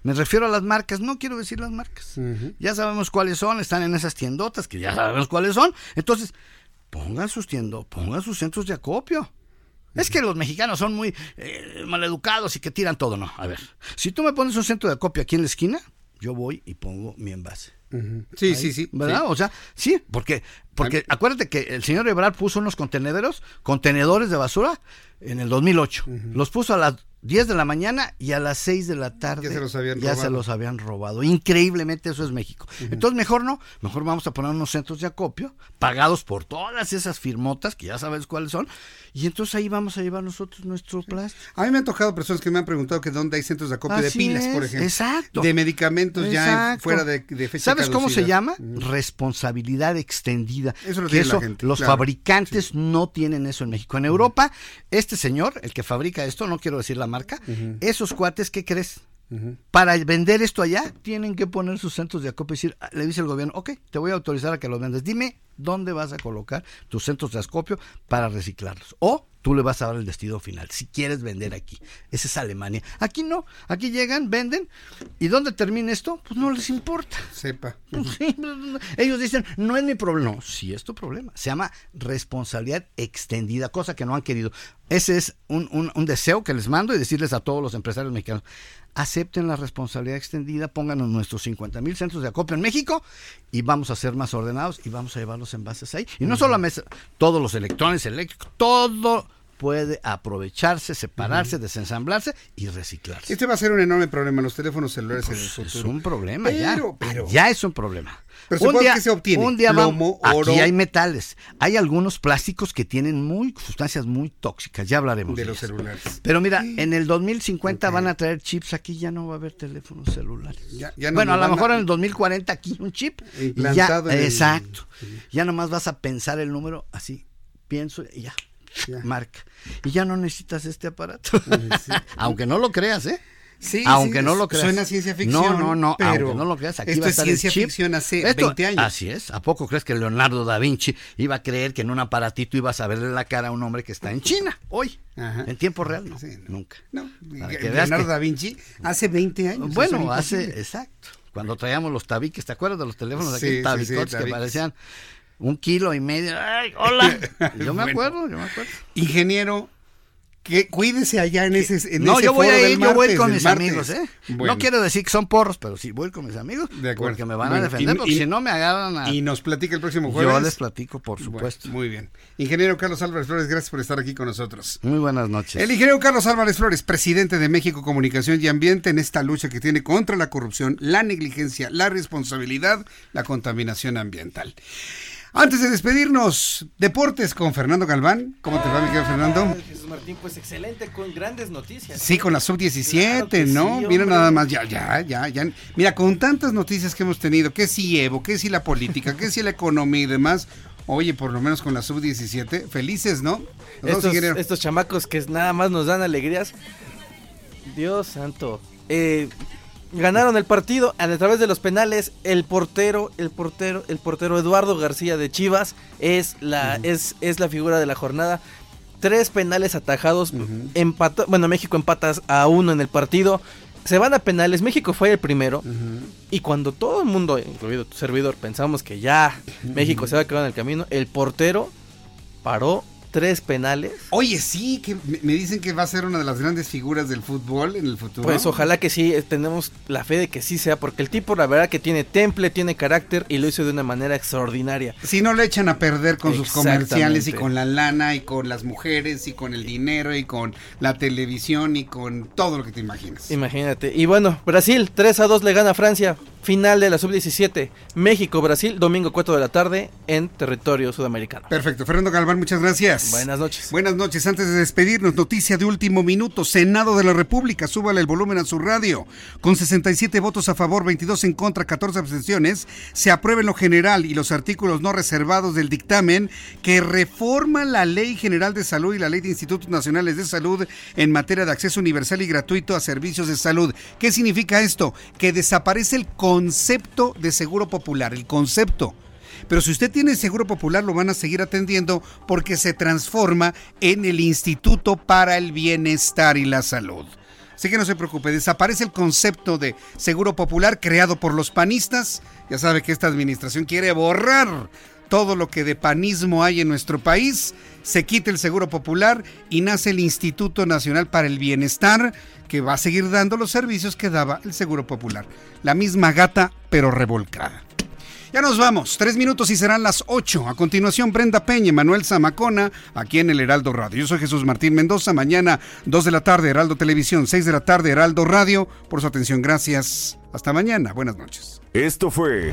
Me refiero a las marcas, no quiero decir las marcas. Ya sabemos cuáles son, están en esas tiendotas que ya sabemos cuáles son. Entonces, pongan sus tiendos, pongan sus centros de acopio. Es que los mexicanos son muy eh, maleducados y que tiran todo. No, a ver, si tú me pones un centro de acopio aquí en la esquina, yo voy y pongo mi envase. Sí, Ahí, sí, sí. ¿Verdad? sí. O sea, sí, porque, porque acuérdate que el señor Ebrard puso unos contenederos, contenedores de basura en el 2008. Los puso a las 10 de la mañana y a las 6 de la tarde Ya se los habían ya se robado. los habían robado. Increíblemente eso es México. Entonces mejor no, mejor vamos a poner unos centros de acopio pagados por todas esas firmotas que ya sabes cuáles son y entonces ahí vamos a llevar nosotros nuestro plástico. A mí me han tocado personas que me han preguntado que dónde hay centros de acopio de pilas, por ejemplo. exacto. De medicamentos ya fuera de, de fecha ¿Sabes cómo se llama? Responsabilidad extendida. Eso lo que tiene la eso, gente, los claro. fabricantes no tienen eso en México. En Europa, este señor, el que fabrica esto, no quiero decir la marca, esos cuates, ¿qué crees? Para vender esto allá, tienen que poner sus centros de acopio y decir, ah, le dice el gobierno, ok, te voy a autorizar a que los vendas. Dime dónde vas a colocar tus centros de acopio para reciclarlos. O tú le vas a dar el destino final, si quieres vender aquí. Esa es Alemania. Aquí no, aquí llegan, venden, y dónde termina esto, pues no les importa. Sepa. Sí, ellos dicen, no es mi problema. No, sí es tu problema. Se llama responsabilidad extendida, cosa que no han querido. Ese es un, un- un deseo que les mando y decirles a todos los empresarios mexicanos, acepten la responsabilidad extendida, pónganos nuestros 50 mil centros de acopio en México y vamos a ser más ordenados y vamos a llevar los envases ahí. Y no solo la mesa, todos los electrones eléctricos, todo puede aprovecharse, separarse, desensamblarse y reciclarse. Este va a ser un enorme problema, los teléfonos celulares en el Pues futuro. es un problema ya. Pero, Ya es un problema. Pero un día, que se obtiene. Un día oro. Aquí hay metales. Hay algunos plásticos que tienen muy sustancias muy tóxicas. Ya hablaremos De de, los ellas. celulares. Pero mira, en el 2050 van a traer chips. Aquí ya no va a haber teléfonos celulares. Ya- ya no bueno, a lo a- mejor en el 2040 aquí un chip. y ya, Implantado en el- exacto. Ya nomás vas a pensar el número así. Pienso y ya. Marca. Y ya no necesitas este aparato. Aunque no lo creas, ¿eh? Sí, aunque sí, no lo creas. suena ciencia ficción, No, no, no, pero aunque no lo creas. Aquí esto va a es estar el ciencia chip. ficción hace Esto- 20 años. Así es. ¿A poco crees que Leonardo da Vinci iba a creer que en un aparatito ibas a verle la cara a un hombre que está en China hoy? En tiempo real, no. Nunca. No, Leonardo que- da Vinci hace 20 años. Bueno, hace, exacto. Cuando traíamos los tabiques, ¿te acuerdas de los teléfonos de sí, tabicotes que tabiques. parecían un kilo y medio. ¡Ay, hola! Yo me Bueno. acuerdo, yo me acuerdo. Ingeniero, que cuídese allá en ese en No, ese yo voy a ir, yo voy con mis martes. amigos, ¿eh? Bueno. No quiero decir que son porros, pero sí voy con mis amigos. De acuerdo. Porque me van Bueno, a defender, y- porque y- si no me agarran a... Y nos platica el próximo jueves. Yo les platico, por supuesto. Bueno, muy bien. Ingeniero Carlos Álvarez Flores, gracias por estar aquí con nosotros. Muy buenas noches. El ingeniero Carlos Álvarez Flores, presidente de México Comunicación y Ambiente, en esta lucha que tiene contra la corrupción, la negligencia, la responsabilidad, la contaminación ambiental. Antes de despedirnos, deportes con Fernando Galván. ¿Cómo te va, mi querido Fernando? Jesús Martín, pues excelente, con grandes noticias. Sí, con la sub-17, Claro que ¿no? sí, Mira nada más, ya, ya, ya, ya. Mira, con tantas noticias que hemos tenido, que si Evo, que si la política, que si la economía y demás, oye, por lo menos con la sub-17, felices, ¿no? Estos, estos chamacos que nada más nos dan alegrías. Dios santo. Eh, ganaron el partido a través de los penales. El portero, el portero, el portero Eduardo García de Chivas es la, es, es la figura de la jornada. Tres penales atajados. empató- bueno, México empatas a uno en el partido. Se van a penales. México fue el primero. Y cuando todo el mundo, incluido tu servidor, pensamos que ya México se va a quedar en el camino, el portero paró tres penales. Oye, sí, que me dicen que va a ser una de las grandes figuras del fútbol en el futuro. Pues ojalá que sí, eh, tenemos la fe de que sí sea, porque el tipo la verdad que tiene temple, tiene carácter y lo hizo de una manera extraordinaria. Si no le echan a perder con sus comerciales y con la lana y con las mujeres y con el dinero y con la televisión y con todo lo que te imaginas. Imagínate. Y bueno, Brasil 3 a 2 le gana a Francia. Final de la sub-17. México-Brasil, domingo 4 de la tarde en territorio sudamericano. Perfecto. Fernando Galván, muchas gracias. Buenas noches. Buenas noches. Antes de despedirnos, noticia de último minuto. Senado de la República, súbale el volumen a su radio. Con 67 votos a favor, 22 en contra, 14 abstenciones, se aprueba en lo general y los artículos no reservados del dictamen que reforma la Ley General de Salud y la Ley de Institutos Nacionales de Salud en materia de acceso universal y gratuito a servicios de salud. ¿Qué significa esto? Que desaparece el concepto de seguro popular, el concepto. Pero si usted tiene seguro popular, lo van a seguir atendiendo porque se transforma en el Instituto para el Bienestar y la Salud. Así que no se preocupe, desaparece el concepto de seguro popular creado por los panistas. Ya sabe que esta administración quiere borrar todo lo que de panismo hay en nuestro país. Se quita el seguro popular y nace el Instituto Nacional para el Bienestar que va a seguir dando los servicios que daba el seguro popular. La misma gata, pero revolcada. Ya nos vamos, tres minutos y serán las ocho. A continuación, Brenda Peña, Manuel Zamacona, aquí en el Heraldo Radio. Yo soy Jesús Martín Mendoza. Mañana, dos de la tarde, Heraldo Televisión, seis de la tarde, Heraldo Radio. Por su atención, gracias. Hasta mañana. Buenas noches. Esto fue